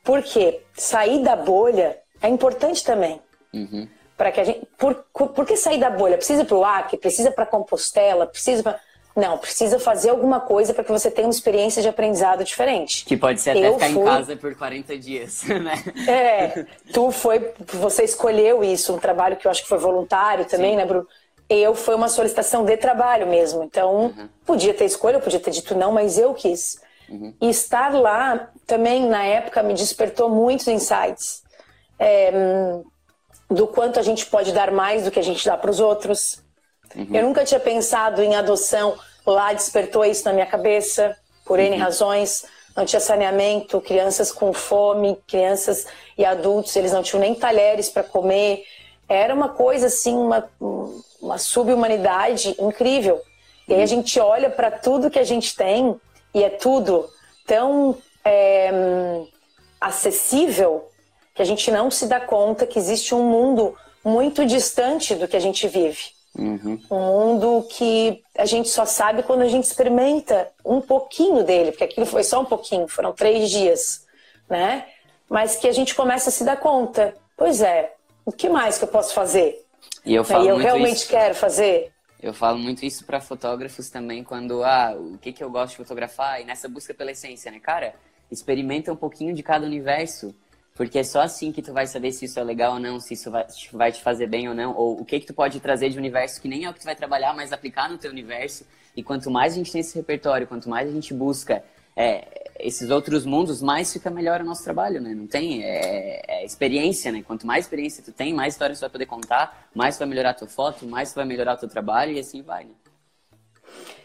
Porque sair da bolha é importante também. Uhum. Para que a gente, por, por que sair da bolha? Precisa para o Acre, precisa para Compostela, precisa para não, precisa fazer alguma coisa para que você tenha uma experiência de aprendizado diferente. Que pode ser até eu ficar fui... em casa por 40 dias, né? É, tu foi, você escolheu isso, um trabalho que eu acho que foi voluntário também, Sim. né, Bruno? Eu foi uma solicitação de trabalho mesmo, então uhum. podia ter escolha, eu podia ter dito não, mas eu quis. Uhum. E estar lá também na época me despertou muitos insights. É, do quanto a gente pode dar mais do que a gente dá para os outros. Uhum. Eu nunca tinha pensado em adoção, lá despertou isso na minha cabeça, por N uhum. razões. Não tinha saneamento, crianças com fome, crianças e adultos, eles não tinham nem talheres para comer. Era uma coisa assim, uma, uma subhumanidade incrível. E aí a gente olha para tudo que a gente tem e é tudo tão é, acessível que a gente não se dá conta que existe um mundo muito distante do que a gente vive. Uhum. Um mundo que a gente só sabe quando a gente experimenta um pouquinho dele, porque aquilo foi só um pouquinho, foram três dias, né? Mas que a gente começa a se dar conta. Pois é, o que mais que eu posso fazer? E eu, falo e eu realmente isso. quero fazer. Eu falo muito isso para fotógrafos também, quando, ah, o que, que eu gosto de fotografar, e nessa busca pela essência, né? Cara, experimenta um pouquinho de cada universo. Porque é só assim que tu vai saber se isso é legal ou não, se isso vai, te fazer bem ou não, ou o que que tu pode trazer de universo que nem é o que tu vai trabalhar, mas aplicar no teu universo. E quanto mais a gente tem esse repertório, quanto mais a gente busca é, esses outros mundos, mais fica melhor o nosso trabalho, né? Não tem é, é experiência, né? Quanto mais experiência tu tem, mais histórias tu vai poder contar, mais tu vai melhorar a tua foto, mais tu vai melhorar o teu trabalho e assim vai, né?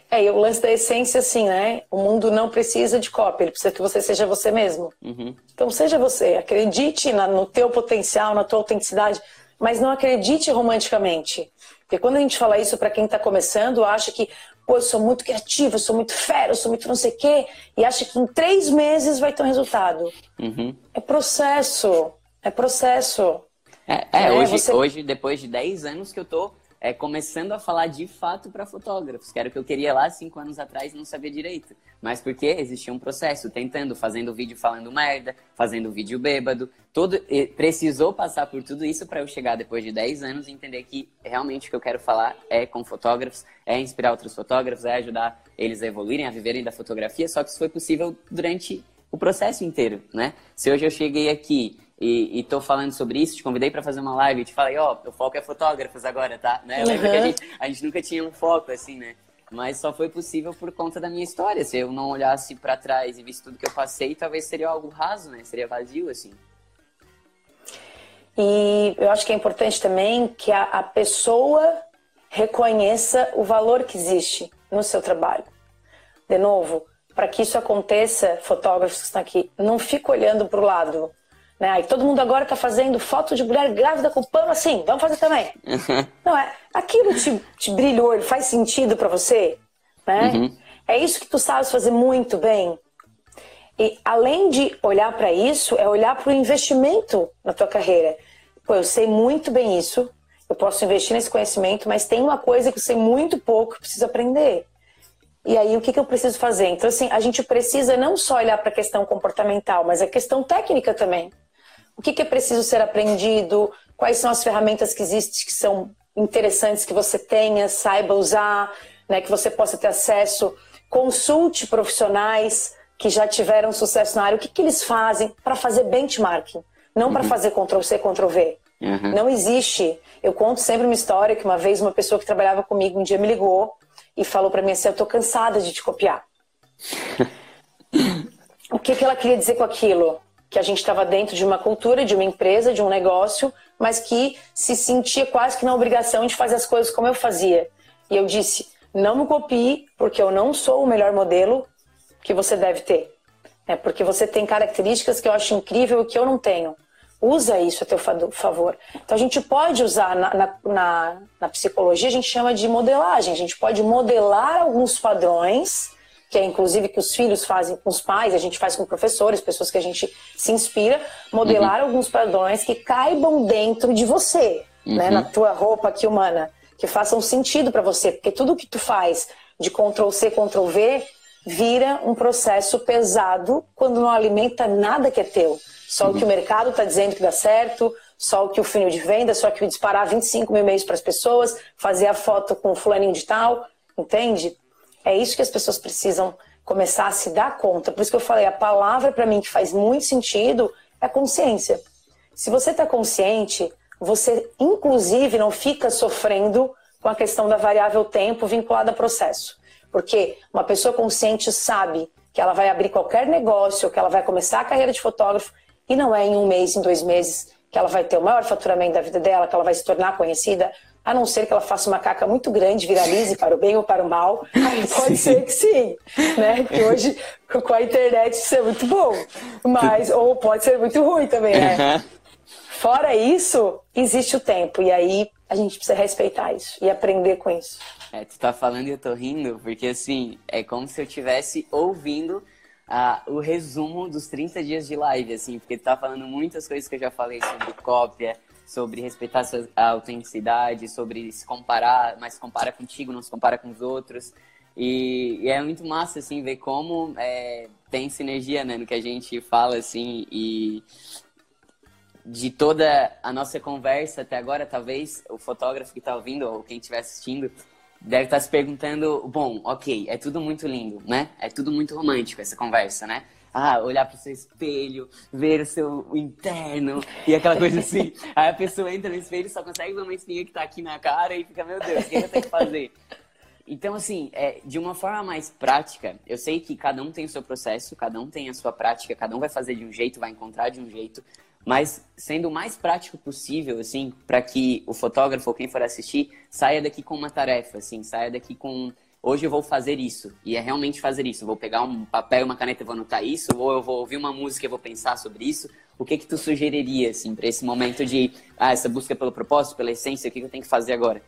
É, e o lance da essência, assim, né? O mundo não precisa de cópia, ele precisa que você seja você mesmo. Uhum. Então, seja você, acredite na, no teu potencial, na tua autenticidade, mas não acredite romanticamente. Porque quando a gente fala isso para quem está começando, acha que, pô, eu sou muito criativo, eu sou muito fera, eu sou muito não sei o quê, e acha que em três meses vai ter um resultado. Uhum. É processo, é processo. É, é, é hoje, você... hoje, depois de 10 anos que eu tô é, começando a falar de fato para fotógrafos, que era o que eu queria lá cinco anos atrás e não sabia direito. Mas porque existia um processo, tentando, fazendo vídeo falando merda, fazendo vídeo bêbado, todo, precisou passar por tudo isso para eu chegar depois de 10 anos e entender que realmente o que eu quero falar é com fotógrafos, é inspirar outros fotógrafos, é ajudar eles a evoluírem, a viverem da fotografia, só que isso foi possível durante o processo inteiro, né? Se hoje eu cheguei aqui e, estou falando sobre isso, te convidei para fazer uma live, te falei, ó, oh, o foco é fotógrafos agora, tá? Né? Uhum. Lembra que a gente, a gente nunca tinha um foco, assim, né? Mas só foi possível por conta da minha história. Se eu não olhasse para trás e visse tudo que eu passei, talvez seria algo raso, né? Seria vazio, assim. E eu acho que é importante também que a, a pessoa reconheça o valor que existe no seu trabalho. De novo, para que isso aconteça, fotógrafos que estão aqui, não fique olhando para o lado. Né? Aí todo mundo agora está fazendo foto de mulher grávida com pano assim, vamos fazer também. Não é? Aquilo te, te brilhou, faz sentido para você? Né? Uhum. É isso que tu sabes fazer muito bem. E além de olhar para isso, é olhar para o investimento na tua carreira. Pô, eu sei muito bem isso, eu posso investir nesse conhecimento, mas tem uma coisa que eu sei muito pouco que preciso aprender. E aí, o que, que eu preciso fazer? Então, assim, a gente precisa não só olhar para a questão comportamental, mas a questão técnica também o que, que é preciso ser aprendido, quais são as ferramentas que existem que são interessantes que você tenha, saiba usar, né, que você possa ter acesso. Consulte profissionais que já tiveram sucesso na área, o que, que eles fazem para fazer benchmarking, não uhum. para fazer Ctrl-C, Ctrl-V. Uhum. Não existe. Eu conto sempre uma história que uma vez uma pessoa que trabalhava comigo um dia me ligou e falou para mim assim: Eu tô cansada de te copiar. o que, que ela queria dizer com aquilo? Que a gente estava dentro de uma cultura, de uma empresa, de um negócio, mas que se sentia quase que na obrigação de fazer as coisas como eu fazia. E eu disse: não me copie, porque eu não sou o melhor modelo que você deve ter. É porque você tem características que eu acho incrível e que eu não tenho. Usa isso a teu favor. Então a gente pode usar na, na, na, na psicologia, a gente chama de modelagem. A gente pode modelar alguns padrões que é inclusive que os filhos fazem com os pais, a gente faz com professores, pessoas que a gente se inspira, modelar uhum. alguns padrões que caibam dentro de você, né, uhum. né, na tua roupa aqui humana, que façam sentido para você, porque tudo que tu faz de Ctrl C, Ctrl V vira um processo pesado quando não alimenta nada que é teu. Só uhum. o que o mercado está dizendo que dá certo, só o que o funil de venda, só que o disparar 25 mil e-mails para as pessoas, fazer a foto com o fulaninho de tal, entende? É isso que as pessoas precisam começar a se dar conta. Por isso que eu falei, a palavra para mim que faz muito sentido é consciência. Se você está consciente, você inclusive não fica sofrendo com a questão da variável tempo vinculada ao processo. Porque uma pessoa consciente sabe que ela vai abrir qualquer negócio, que ela vai começar a carreira de fotógrafo e não é em um mês, em dois meses, que ela vai ter o maior faturamento da vida dela, que ela vai se tornar conhecida, a não ser que ela faça uma caca muito grande, viralize para o bem ou para o mal. Aí pode sim. ser que sim, né? Que hoje com a internet isso é muito bom, mas ou pode ser muito ruim também, né? Uhum. Fora isso, existe o tempo e aí a gente precisa respeitar isso e aprender com isso. É, tu tá falando e eu tô rindo, porque assim, é como se eu estivesse ouvindo uh, o resumo dos 30 dias de live, assim, porque tu tá falando muitas coisas que eu já falei sobre cópia, sobre respeitar a autenticidade, sobre se comparar, mas se compara contigo, não se compara com os outros. E, e é muito massa, assim, ver como é, tem sinergia, né, no que a gente fala, assim, e de toda a nossa conversa até agora, talvez o fotógrafo que está ouvindo ou quem estiver assistindo deve estar tá se perguntando, bom, ok, é tudo muito lindo, né? É tudo muito romântico essa conversa, né? Ah, olhar para o seu espelho, ver o seu interno e aquela coisa assim. Aí a pessoa entra no espelho só consegue ver uma espinha que está aqui na cara e fica, meu Deus, o que eu tenho que fazer? Então, assim, é, de uma forma mais prática, eu sei que cada um tem o seu processo, cada um tem a sua prática, cada um vai fazer de um jeito, vai encontrar de um jeito, mas sendo o mais prático possível, assim, para que o fotógrafo ou quem for assistir saia daqui com uma tarefa, assim, saia daqui com hoje eu vou fazer isso. E é realmente fazer isso. Eu vou pegar um papel e uma caneta e vou anotar isso, ou eu vou ouvir uma música e vou pensar sobre isso. O que que tu sugeriria, assim, para esse momento de, ah, essa busca pelo propósito, pela essência, o que, que eu tenho que fazer agora?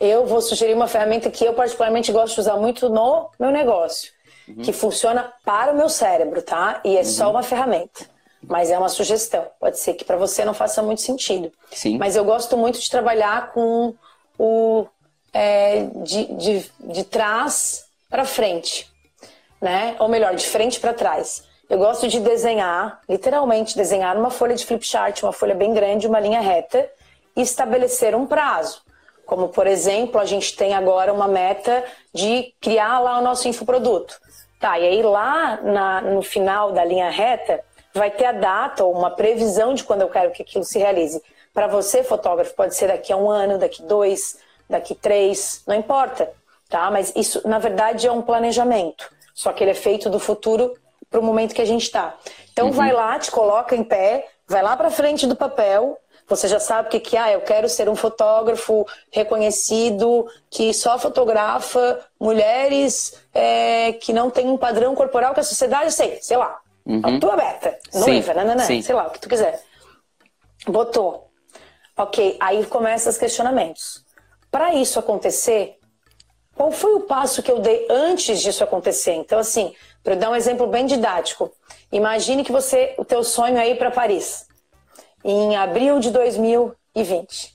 Eu vou sugerir uma ferramenta que eu particularmente gosto de usar muito no meu negócio, uhum. que funciona para o meu cérebro, tá? E é uhum. só uma ferramenta. Mas é uma sugestão. Pode ser que para você não faça muito sentido. Sim. Mas eu gosto muito de trabalhar com o é, de, de, de trás para frente, né? Ou melhor, de frente para trás. Eu gosto de desenhar, literalmente desenhar uma folha de flip chart, uma folha bem grande, uma linha reta e estabelecer um prazo. Como, por exemplo, a gente tem agora uma meta de criar lá o nosso infoproduto. Tá, e aí lá na, no final da linha reta vai ter a data ou uma previsão de quando eu quero que aquilo se realize. Para você, fotógrafo, pode ser daqui a um ano, daqui dois, daqui três, não importa, tá? Mas isso, na verdade, é um planejamento. Só que ele é feito do futuro para o momento que a gente está. Então, uhum. vai lá, te coloca em pé, vai lá para frente do papel. Você já sabe o que, que ah, eu quero ser um fotógrafo reconhecido que só fotografa mulheres é, que não têm um padrão corporal que a sociedade sei, sei lá. Uhum. A tua aberta, noiva, nananã, sei lá, o que tu quiser. Botou. Ok, aí começam os questionamentos. Para isso acontecer, qual foi o passo que eu dei antes disso acontecer? Então, assim, para dar um exemplo bem didático, imagine que você, o teu sonho é ir para Paris em abril de 2020.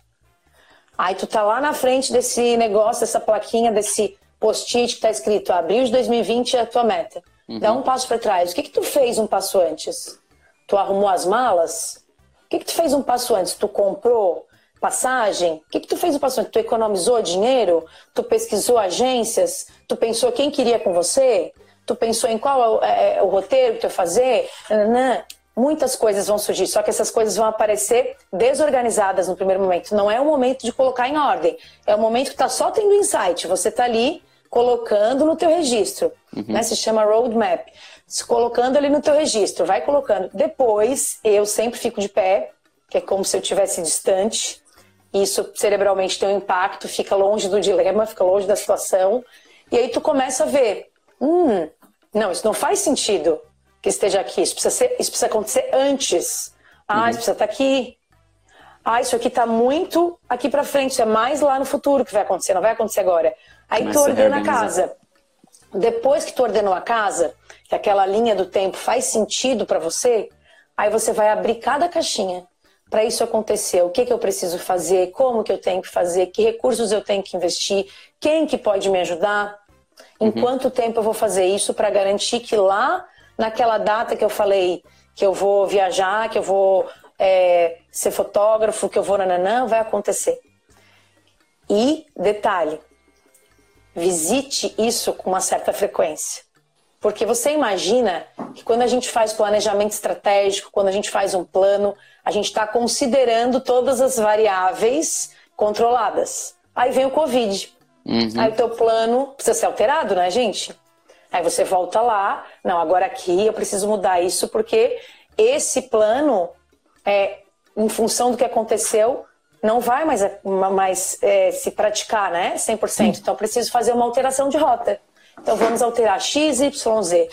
Aí tu tá lá na frente desse negócio, dessa plaquinha, desse post-it que tá escrito abril de 2020 é a tua meta. Uhum. Dá um passo para trás. O que que tu fez um passo antes? Tu arrumou as malas? O que que tu fez um passo antes? Tu comprou passagem? O que, que tu fez o passagem? Tu economizou dinheiro? Tu pesquisou agências? Tu pensou quem queria com você? Tu pensou em qual é, é o roteiro que tu ia fazer? Muitas coisas vão surgir, só que essas coisas vão aparecer desorganizadas no primeiro momento. Não é o momento de colocar em ordem. É o momento que está só tendo insight. Você está ali colocando no teu registro. Uhum. Né? Se chama roadmap. Se colocando ali no teu registro. Vai colocando. Depois, eu sempre fico de pé, que é como se eu estivesse distante isso cerebralmente tem um impacto, fica longe do dilema, fica longe da situação. E aí tu começa a ver, hum, não, isso não faz sentido que esteja aqui, isso precisa, ser, isso precisa acontecer antes. Ah, uhum. isso precisa estar aqui. Ah, isso aqui está muito aqui para frente, isso é mais lá no futuro que vai acontecer, não vai acontecer agora. Aí Começa tu ordena a casa. Depois que tu ordenou a casa, que aquela linha do tempo faz sentido para você, aí você vai abrir cada caixinha para isso acontecer, o que, que eu preciso fazer, como que eu tenho que fazer, que recursos eu tenho que investir, quem que pode me ajudar, em uhum. quanto tempo eu vou fazer isso para garantir que lá naquela data que eu falei que eu vou viajar, que eu vou é, ser fotógrafo, que eu vou nananã, vai acontecer. E detalhe, visite isso com uma certa frequência. Porque você imagina que quando a gente faz planejamento estratégico, quando a gente faz um plano, a gente está considerando todas as variáveis controladas. Aí vem o Covid. Uhum. Aí o teu plano precisa ser alterado, né, gente? Aí você volta lá, não, agora aqui eu preciso mudar isso porque esse plano é, em função do que aconteceu, não vai mais, mais é, se praticar, né? 100%. Então, preciso fazer uma alteração de rota. Então, vamos alterar X, Y, Z.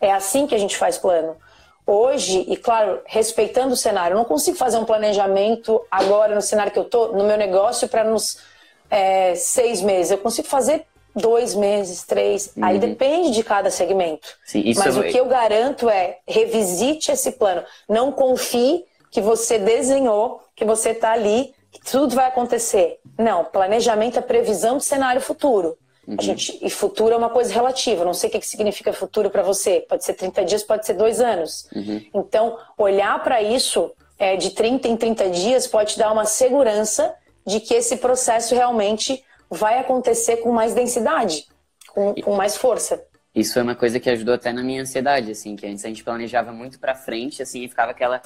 É assim que a gente faz plano. Hoje, e claro, respeitando o cenário, eu não consigo fazer um planejamento agora no cenário que eu tô, no meu negócio, para nos é, seis meses. Eu consigo fazer dois meses, três. Uhum. Aí depende de cada segmento. Sim, Mas é... o que eu garanto é revisite esse plano. Não confie que você desenhou, que você está ali, que tudo vai acontecer. Não, planejamento é previsão de cenário futuro. Uhum. A gente, e futuro é uma coisa relativa. Não sei o que, que significa futuro para você. Pode ser 30 dias, pode ser dois anos. Uhum. Então, olhar para isso é, de 30 em 30 dias pode te dar uma segurança de que esse processo realmente vai acontecer com mais densidade, com, com mais força. Isso foi uma coisa que ajudou até na minha ansiedade, assim, que antes a gente planejava muito para frente, assim, e ficava aquela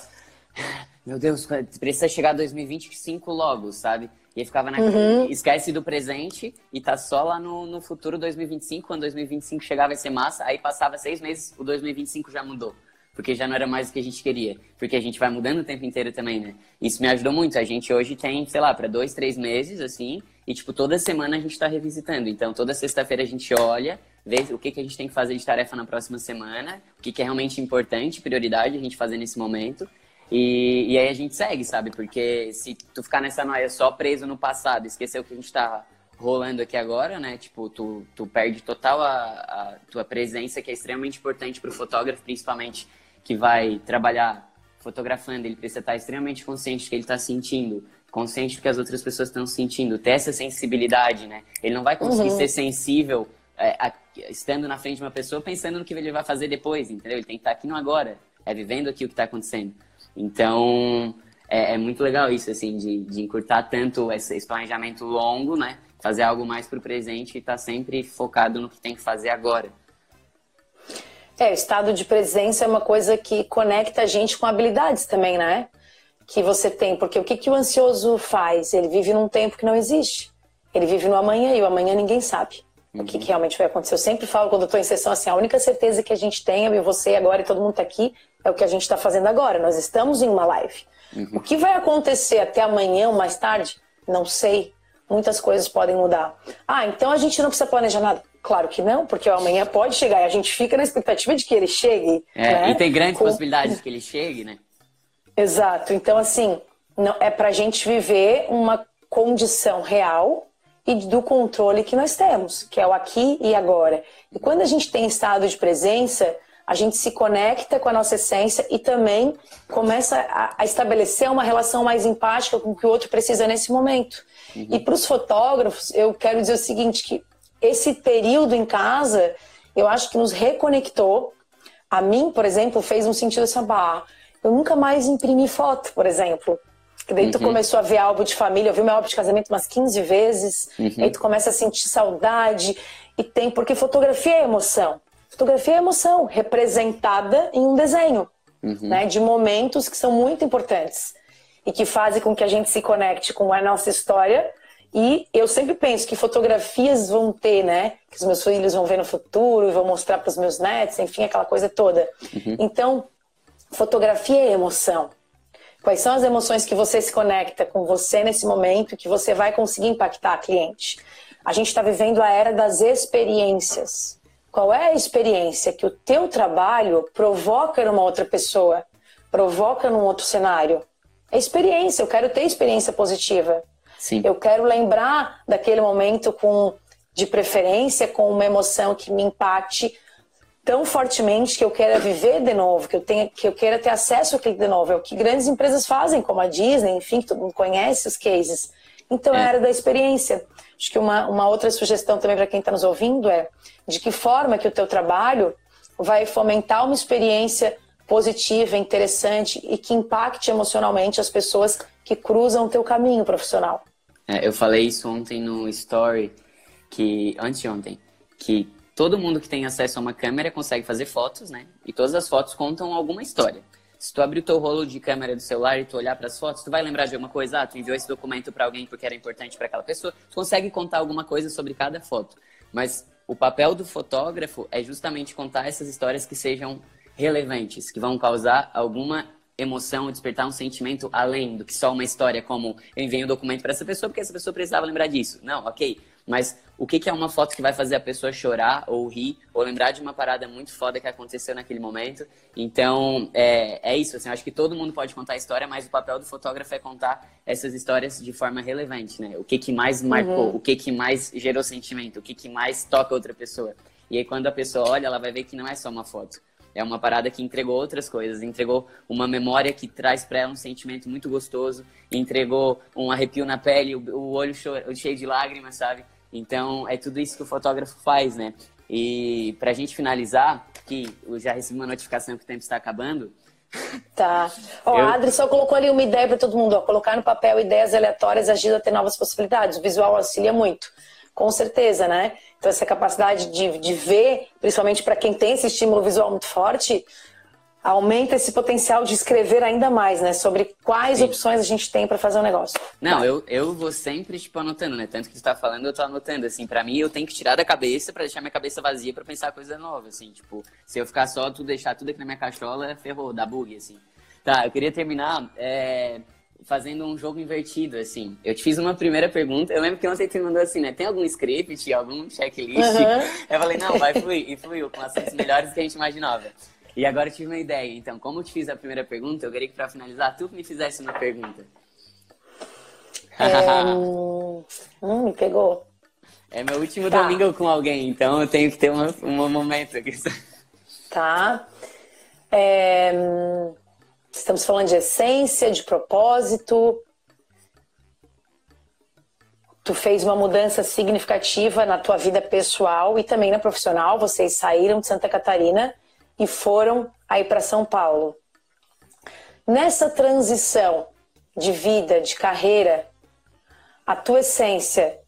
meu Deus, precisa chegar 2025 logo, sabe? E aí ficava naquele, uhum. esquece do presente e tá só lá no, no futuro 2025, quando 2025 chegar vai ser massa, aí passava seis meses, o 2025 já mudou porque já não era mais o que a gente queria. Porque a gente vai mudando o tempo inteiro também, né? Isso me ajudou muito. A gente hoje tem, sei lá, para dois, três meses, assim, e, tipo, toda semana a gente está revisitando. Então, toda sexta-feira a gente olha, vê o que, que a gente tem que fazer de tarefa na próxima semana, o que, que é realmente importante, prioridade a gente fazer nesse momento. E, e aí a gente segue, sabe? Porque se tu ficar nessa noia só preso no passado, esquecer o que a gente tá rolando aqui agora, né? Tipo, tu, tu perde total a, a tua presença, que é extremamente importante para o fotógrafo, principalmente que vai trabalhar fotografando. Ele precisa estar extremamente consciente do que ele está sentindo, consciente do que as outras pessoas estão sentindo, ter essa sensibilidade, né? Ele não vai conseguir uhum. ser sensível é, a, estando na frente de uma pessoa pensando no que ele vai fazer depois, entendeu? Ele tem que estar aqui no agora, é vivendo aqui o que está acontecendo. Então, é, é, muito legal isso, assim, de, de encurtar tanto esse, esse planejamento longo, né? Fazer algo mais para o presente e estar tá sempre focado no que tem que fazer agora. É, o estado de presença é uma coisa que conecta a gente com habilidades também, né? Que você tem. Porque o que, que o ansioso faz? Ele vive num tempo que não existe. Ele vive no amanhã e o amanhã ninguém sabe uhum. o que, que, realmente vai acontecer. Eu sempre falo quando estou em sessão assim, a única certeza que a gente tem, eu e você agora e todo mundo está aqui, é o que a gente está fazendo agora. Nós estamos em uma live. Uhum. O que vai acontecer até amanhã ou mais tarde? Não sei. Muitas coisas podem mudar. Ah, então a gente não precisa planejar nada. Claro que não, porque o amanhã pode chegar e a gente fica na expectativa de que ele chegue. É, né? E tem grandes Com... possibilidades que ele chegue, né? Exato. Então, assim, não, é para a gente viver uma condição real e do controle que nós temos, que é o aqui e agora. E quando a gente tem estado de presença, a gente se conecta com a nossa essência e também começa a, a estabelecer uma relação mais empática com o que o outro precisa nesse momento. Uhum. E para os fotógrafos, eu quero dizer o seguinte, que esse período em casa, eu acho que nos reconectou. A mim, por exemplo, fez um sentido assim, bah, eu nunca mais imprimi foto, por exemplo. Daí uhum. tu começou a ver álbum de família, eu vi meu álbum de casamento umas 15 vezes, uhum. aí tu começa a sentir saudade, e tem, porque fotografia é emoção. Fotografia é emoção representada em um desenho, uhum. né, de momentos que são muito importantes e que fazem com que a gente se conecte com a nossa história. E eu sempre penso que fotografias vão ter, né, que os meus filhos vão ver no futuro e vão mostrar para os meus netos, enfim, aquela coisa toda. Uhum. Então, fotografia é emoção. Quais são as emoções que você se conecta com você nesse momento que você vai conseguir impactar a cliente? A gente está vivendo a era das experiências. Qual é a experiência que o teu trabalho provoca numa outra pessoa, provoca num outro cenário? É experiência, eu quero ter experiência positiva. Sim. Eu quero lembrar daquele momento com de preferência com uma emoção que me impacte tão fortemente que eu queira viver de novo, que eu tenha, que eu queira ter acesso àquilo de novo. É o que grandes empresas fazem, como a Disney, enfim, que todo mundo conhece os cases. Então é, é era da experiência. Acho que uma, uma outra sugestão também para quem está nos ouvindo é de que forma que o teu trabalho vai fomentar uma experiência positiva, interessante e que impacte emocionalmente as pessoas que cruzam o teu caminho profissional. É, eu falei isso ontem no story, que anteontem, que todo mundo que tem acesso a uma câmera consegue fazer fotos, né? E todas as fotos contam alguma história. Se tu abrir o teu rolo de câmera do celular e tu olhar para as fotos, tu vai lembrar de alguma coisa. Ah, tu enviou esse documento para alguém porque era importante para aquela pessoa. Tu consegue contar alguma coisa sobre cada foto. Mas o papel do fotógrafo é justamente contar essas histórias que sejam relevantes, que vão causar alguma emoção, despertar um sentimento além do que só uma história, como eu enviei um documento para essa pessoa porque essa pessoa precisava lembrar disso. Não, ok. Mas o que, que é uma foto que vai fazer a pessoa chorar ou rir ou lembrar de uma parada muito foda que aconteceu naquele momento? Então, é, é isso. Assim, acho que todo mundo pode contar a história, mas o papel do fotógrafo é contar essas histórias de forma relevante, né? O que, que mais marcou, uhum. o que, que mais gerou sentimento, o que, que mais toca outra pessoa. E aí, quando a pessoa olha, ela vai ver que não é só uma foto. É uma parada que entregou outras coisas, entregou uma memória que traz para ela um sentimento muito gostoso, entregou um arrepio na pele, o olho cheio de lágrimas, sabe? Então, é tudo isso que o fotógrafo faz, né? E pra gente finalizar, que eu já recebi uma notificação que o tempo está acabando. Tá. Ó, eu... a Adri só colocou ali uma ideia para todo mundo, ó, colocar no papel ideias aleatórias ajuda a ter novas possibilidades. O visual auxilia muito. Com certeza, né? Então, essa capacidade de, de ver, principalmente para quem tem esse estímulo visual muito forte, aumenta esse potencial de escrever ainda mais, né? Sobre quais Sim. opções a gente tem para fazer um negócio. Não, eu, eu vou sempre, tipo, anotando, né? Tanto que você tá falando, eu tô anotando, assim. para mim, eu tenho que tirar da cabeça para deixar minha cabeça vazia para pensar coisa nova, assim. Tipo, se eu ficar só, tudo deixar tudo aqui na minha cachola, ferrou, dá bug, assim. Tá, eu queria terminar é, fazendo um jogo invertido, assim. Eu te fiz uma primeira pergunta, eu lembro que ontem você me mandou assim, né? Tem algum script, algum checklist? Uhum. Eu falei, não, vai fluir. E fluiu, com assuntos melhores que a gente imaginava. E agora eu tive uma ideia. Então, como eu te fiz a primeira pergunta, eu queria que para finalizar, tu me fizesse uma pergunta. É... hum, me pegou. É meu último tá. domingo com alguém, então eu tenho que ter uma, um momento aqui. Tá. É... Estamos falando de essência, de propósito. Tu fez uma mudança significativa na tua vida pessoal e também na profissional. Vocês saíram de Santa Catarina e foram aí para São Paulo. Nessa transição de vida, de carreira, a tua essência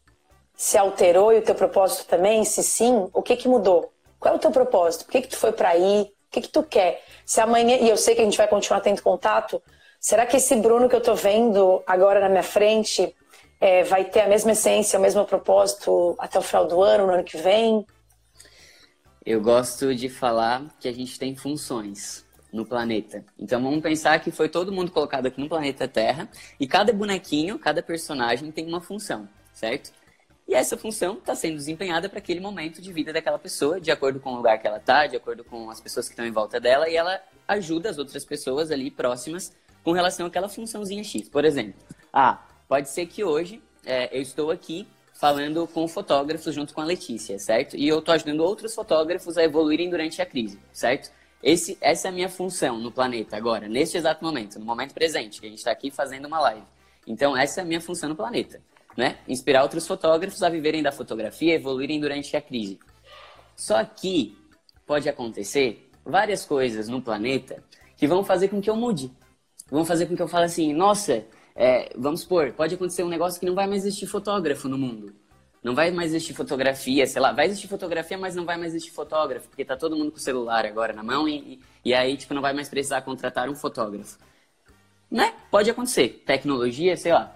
se alterou e o teu propósito também? Se sim, o que que mudou? Qual é o teu propósito? Por que que tu foi para aí? O que que tu quer? Se amanhã, e eu sei que a gente vai continuar tendo contato, será que esse Bruno que eu tô vendo agora na minha frente é, vai ter a mesma essência, o mesmo propósito até o final do ano, no ano que vem? Eu gosto de falar que a gente tem funções no planeta. Então vamos pensar que foi todo mundo colocado aqui no planeta Terra e cada bonequinho, cada personagem tem uma função, certo? E essa função está sendo desempenhada para aquele momento de vida daquela pessoa, de acordo com o lugar que ela está, de acordo com as pessoas que estão em volta dela, e ela ajuda as outras pessoas ali próximas com relação àquela funçãozinha X. Por exemplo, ah, pode ser que hoje é, eu estou aqui falando com fotógrafos junto com a Letícia, certo? E eu estou ajudando outros fotógrafos a evoluírem durante a crise, certo? Esse, essa é a minha função no planeta agora, neste exato momento, no momento presente, que a gente está aqui fazendo uma live. Então, essa é a minha função no planeta, né? Inspirar outros fotógrafos a viverem da fotografia, evoluírem durante a crise. Só que pode acontecer várias coisas no planeta que vão fazer com que eu mude. Vão fazer com que eu fale assim, nossa, é, vamos supor, pode acontecer um negócio que não vai mais existir fotógrafo no mundo. Não vai mais existir fotografia, sei lá, vai existir fotografia, mas não vai mais existir fotógrafo, porque tá todo mundo com o celular agora na mão e, e aí, tipo, não vai mais precisar contratar um fotógrafo. Né? Pode acontecer. Tecnologia, sei lá.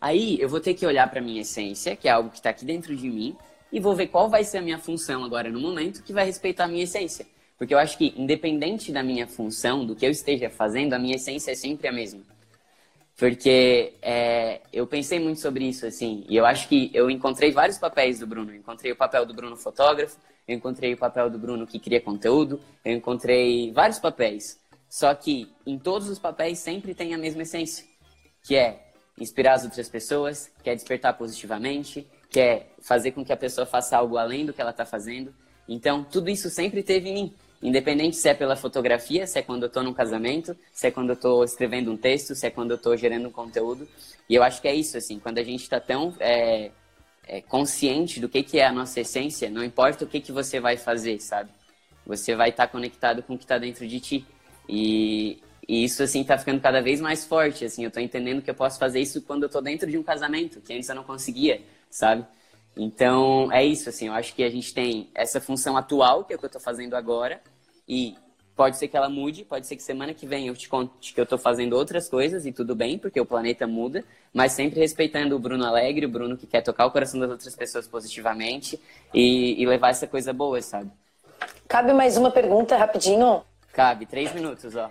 Aí eu vou ter que olhar para minha essência, que é algo que está aqui dentro de mim, e vou ver qual vai ser a minha função agora no momento que vai respeitar a minha essência. Porque eu acho que, independente da minha função, do que eu esteja fazendo, a minha essência é sempre a mesma. Porque é, eu pensei muito sobre isso, assim, e eu acho que eu encontrei vários papéis do Bruno. Eu encontrei o papel do Bruno fotógrafo, eu encontrei o papel do Bruno que cria conteúdo, eu encontrei vários papéis. Só que em todos os papéis sempre tem a mesma essência, que é inspirar as outras pessoas, que é despertar positivamente, que é fazer com que a pessoa faça algo além do que ela está fazendo. Então, tudo isso sempre teve em mim. Independente se é pela fotografia, se é quando eu estou num casamento, se é quando eu estou escrevendo um texto, se é quando eu estou gerando um conteúdo. E eu acho que é isso, assim, quando a gente está tão é, é, consciente do que, que é a nossa essência, não importa o que, que você vai fazer, sabe? Você vai estar tá conectado com o que está dentro de ti. E, e isso, assim, está ficando cada vez mais forte, assim. Eu estou entendendo que eu posso fazer isso quando eu estou dentro de um casamento, que antes eu não conseguia, sabe? Então, é isso, assim, eu acho que a gente tem essa função atual, que é o que eu estou fazendo agora, e pode ser que ela mude, pode ser que semana que vem eu te conte que eu estou fazendo outras coisas, e tudo bem, porque o planeta muda, mas sempre respeitando o Bruno alegre, o Bruno que quer tocar o coração das outras pessoas positivamente e, e levar essa coisa boa, sabe? Cabe mais uma pergunta rapidinho? Cabe, três minutos, ó.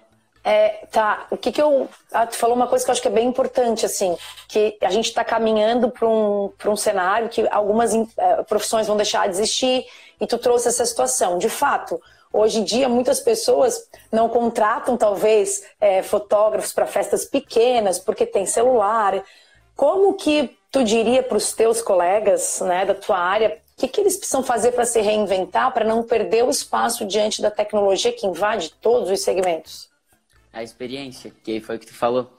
É, tá, o que que eu. Ah, tu falou uma coisa que eu acho que é bem importante, assim, que a gente está caminhando para um, um cenário que algumas uh, profissões vão deixar de existir, e tu trouxe essa situação. De fato, hoje em dia, muitas pessoas não contratam, talvez, é, fotógrafos para festas pequenas, porque tem celular. Como que tu diria para os teus colegas né, da tua área o que, que eles precisam fazer para se reinventar, para não perder o espaço diante da tecnologia que invade todos os segmentos? A experiência, que foi o que tu falou.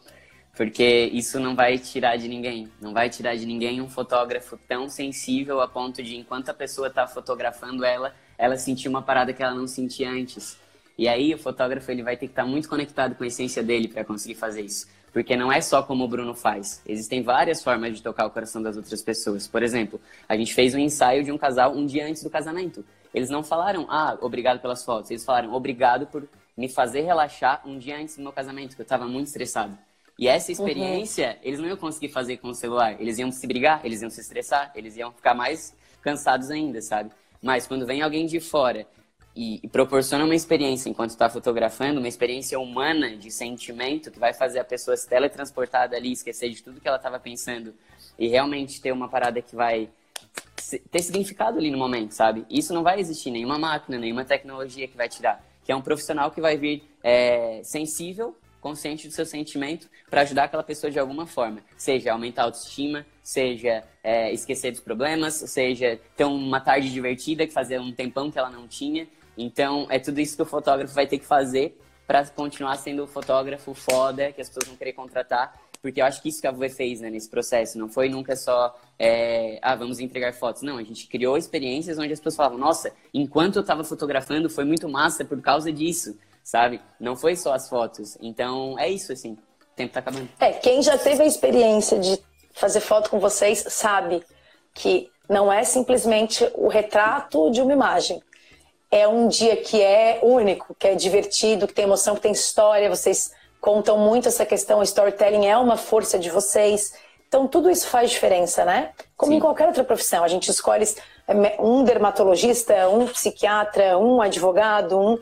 Porque isso não vai tirar de ninguém. Não vai tirar de ninguém um fotógrafo tão sensível a ponto de, enquanto a pessoa está fotografando ela, ela sentir uma parada que ela não sentia antes. E aí o fotógrafo ele vai ter que estar tá muito conectado com a essência dele para conseguir fazer isso. Porque não é só como o Bruno faz. Existem várias formas de tocar o coração das outras pessoas. Por exemplo, a gente fez um ensaio de um casal um dia antes do casamento. Eles não falaram, ah, obrigado pelas fotos. Eles falaram, obrigado por me fazer relaxar um dia antes do meu casamento, que eu estava muito estressado. E essa experiência, uhum. eles não iam conseguir fazer com o celular. Eles iam se brigar, eles iam se estressar, eles iam ficar mais cansados ainda, sabe? Mas quando vem alguém de fora e, e proporciona uma experiência enquanto está fotografando, uma experiência humana de sentimento que vai fazer a pessoa se teletransportar dali, esquecer de tudo que ela estava pensando e realmente ter uma parada que vai ter significado ali no momento, sabe? Isso não vai existir nenhuma máquina, nenhuma tecnologia que vai tirar. Que é um profissional que vai vir é, sensível, consciente do seu sentimento, para ajudar aquela pessoa de alguma forma. Seja aumentar a autoestima, seja é, esquecer dos problemas, seja ter uma tarde divertida que fazia um tempão que ela não tinha. Então, é tudo isso que o fotógrafo vai ter que fazer para continuar sendo o fotógrafo foda que as pessoas vão querer contratar. Porque eu acho que isso que a VUE fez né, nesse processo. Não foi nunca só, é, ah, vamos entregar fotos. Não, a gente criou experiências onde as pessoas falavam, nossa, enquanto eu estava fotografando foi muito massa por causa disso, sabe? Não foi só as fotos. Então, é isso, assim. O tempo tá acabando. É, quem já teve a experiência de fazer foto com vocês sabe que não é simplesmente o retrato de uma imagem é um dia que é único, que é divertido, que tem emoção, que tem história. Vocês contam muito essa questão. O storytelling é uma força de vocês. Então, tudo isso faz diferença, né? Como Sim. em qualquer outra profissão. A gente escolhe é, um dermatologista, um psiquiatra, um advogado, um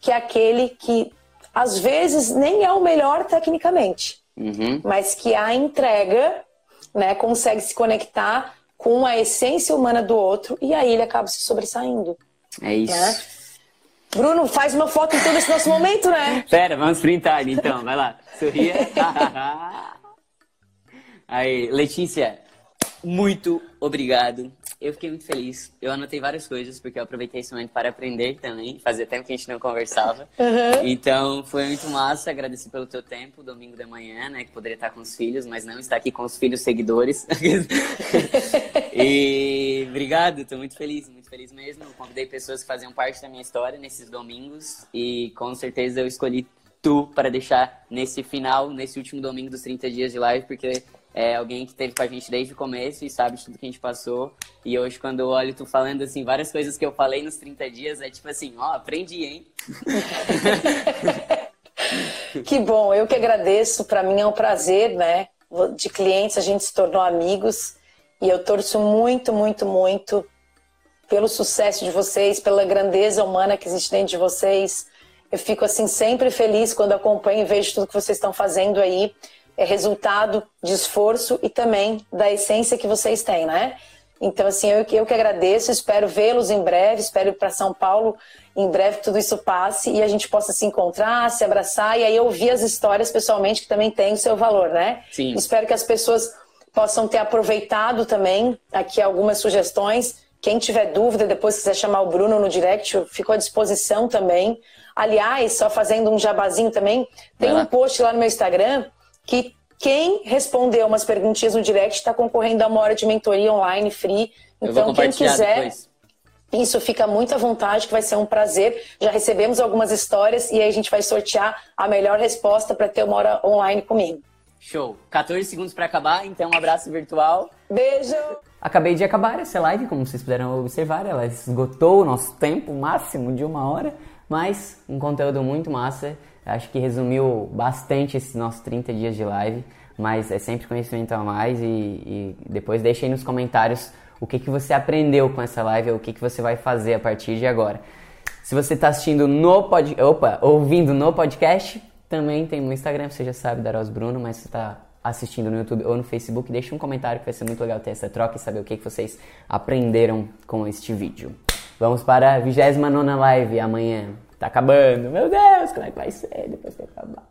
que é aquele que às vezes nem é o melhor tecnicamente, uhum. mas que a entrega né, consegue se conectar com a essência humana do outro e aí ele acaba se sobressaindo. É isso. Né? Bruno, faz uma foto então desse nosso momento, né? Pera, vamos printar então, vai lá. Sorria. Aí, Letícia, muito obrigado. Eu fiquei muito feliz. Eu anotei várias coisas, porque eu aproveitei esse momento para aprender também. Fazia tempo que a gente não conversava. Uhum. Então, foi muito massa. Agradecer pelo teu tempo, domingo de manhã, né? Que poderia estar com os filhos, mas não está aqui com os filhos seguidores. e obrigado, estou muito feliz, muito feliz mesmo. Convidei pessoas que faziam parte da minha história nesses domingos. E com certeza eu escolhi tu para deixar nesse final, nesse último domingo dos 30 dias de live, porque é alguém que esteve com a gente desde o começo e sabe tudo que a gente passou. E hoje, quando eu olho tu falando, assim, várias coisas que eu falei nos 30 dias, é tipo assim, ó, aprendi, hein? que bom, eu que agradeço. Para mim é um prazer, né? De clientes, a gente se tornou amigos. E eu torço muito, muito, muito pelo sucesso de vocês, pela grandeza humana que existe dentro de vocês. Eu fico, assim, sempre feliz quando acompanho e vejo tudo que vocês estão fazendo aí é resultado de esforço e também da essência que vocês têm, né? Então, assim, eu, eu que agradeço, espero vê-los em breve, espero ir para São Paulo em breve tudo isso passe e a gente possa se encontrar, se abraçar e aí ouvir as histórias pessoalmente que também tem o seu valor, né? Sim. Espero que as pessoas possam ter aproveitado também aqui algumas sugestões. Quem tiver dúvida, depois quiser chamar o Bruno no direct, eu fico à disposição também. Aliás, só fazendo um jabazinho também, tem um post lá no meu Instagram que quem respondeu umas perguntinhas no direct está concorrendo a uma hora de mentoria online free. Então, quem quiser. Depois. Isso fica muito à vontade, que vai ser um prazer. Já recebemos algumas histórias e aí a gente vai sortear a melhor resposta para ter uma hora online comigo. Show. 14 segundos para acabar, então um abraço virtual. Beijo. Acabei de acabar essa live, como vocês puderam observar, ela esgotou o nosso tempo máximo de uma hora, mas um conteúdo muito massa. Acho que resumiu bastante esses nossos 30 dias de live, mas é sempre conhecimento a mais e, e depois deixe aí nos comentários o que, que você aprendeu com essa live ou o que, que você vai fazer a partir de agora. Se você está assistindo no pod... Opa, ouvindo no podcast, Também tem no Instagram, você já sabe, Daros Bruno, mas você está assistindo no YouTube ou no Facebook, deixa um comentário que vai ser muito legal ter essa troca e saber o que, que vocês aprenderam com este vídeo. Vamos para a 29 live amanhã. Tá acabando. Meu Deus, como é que vai ser depois que acabar?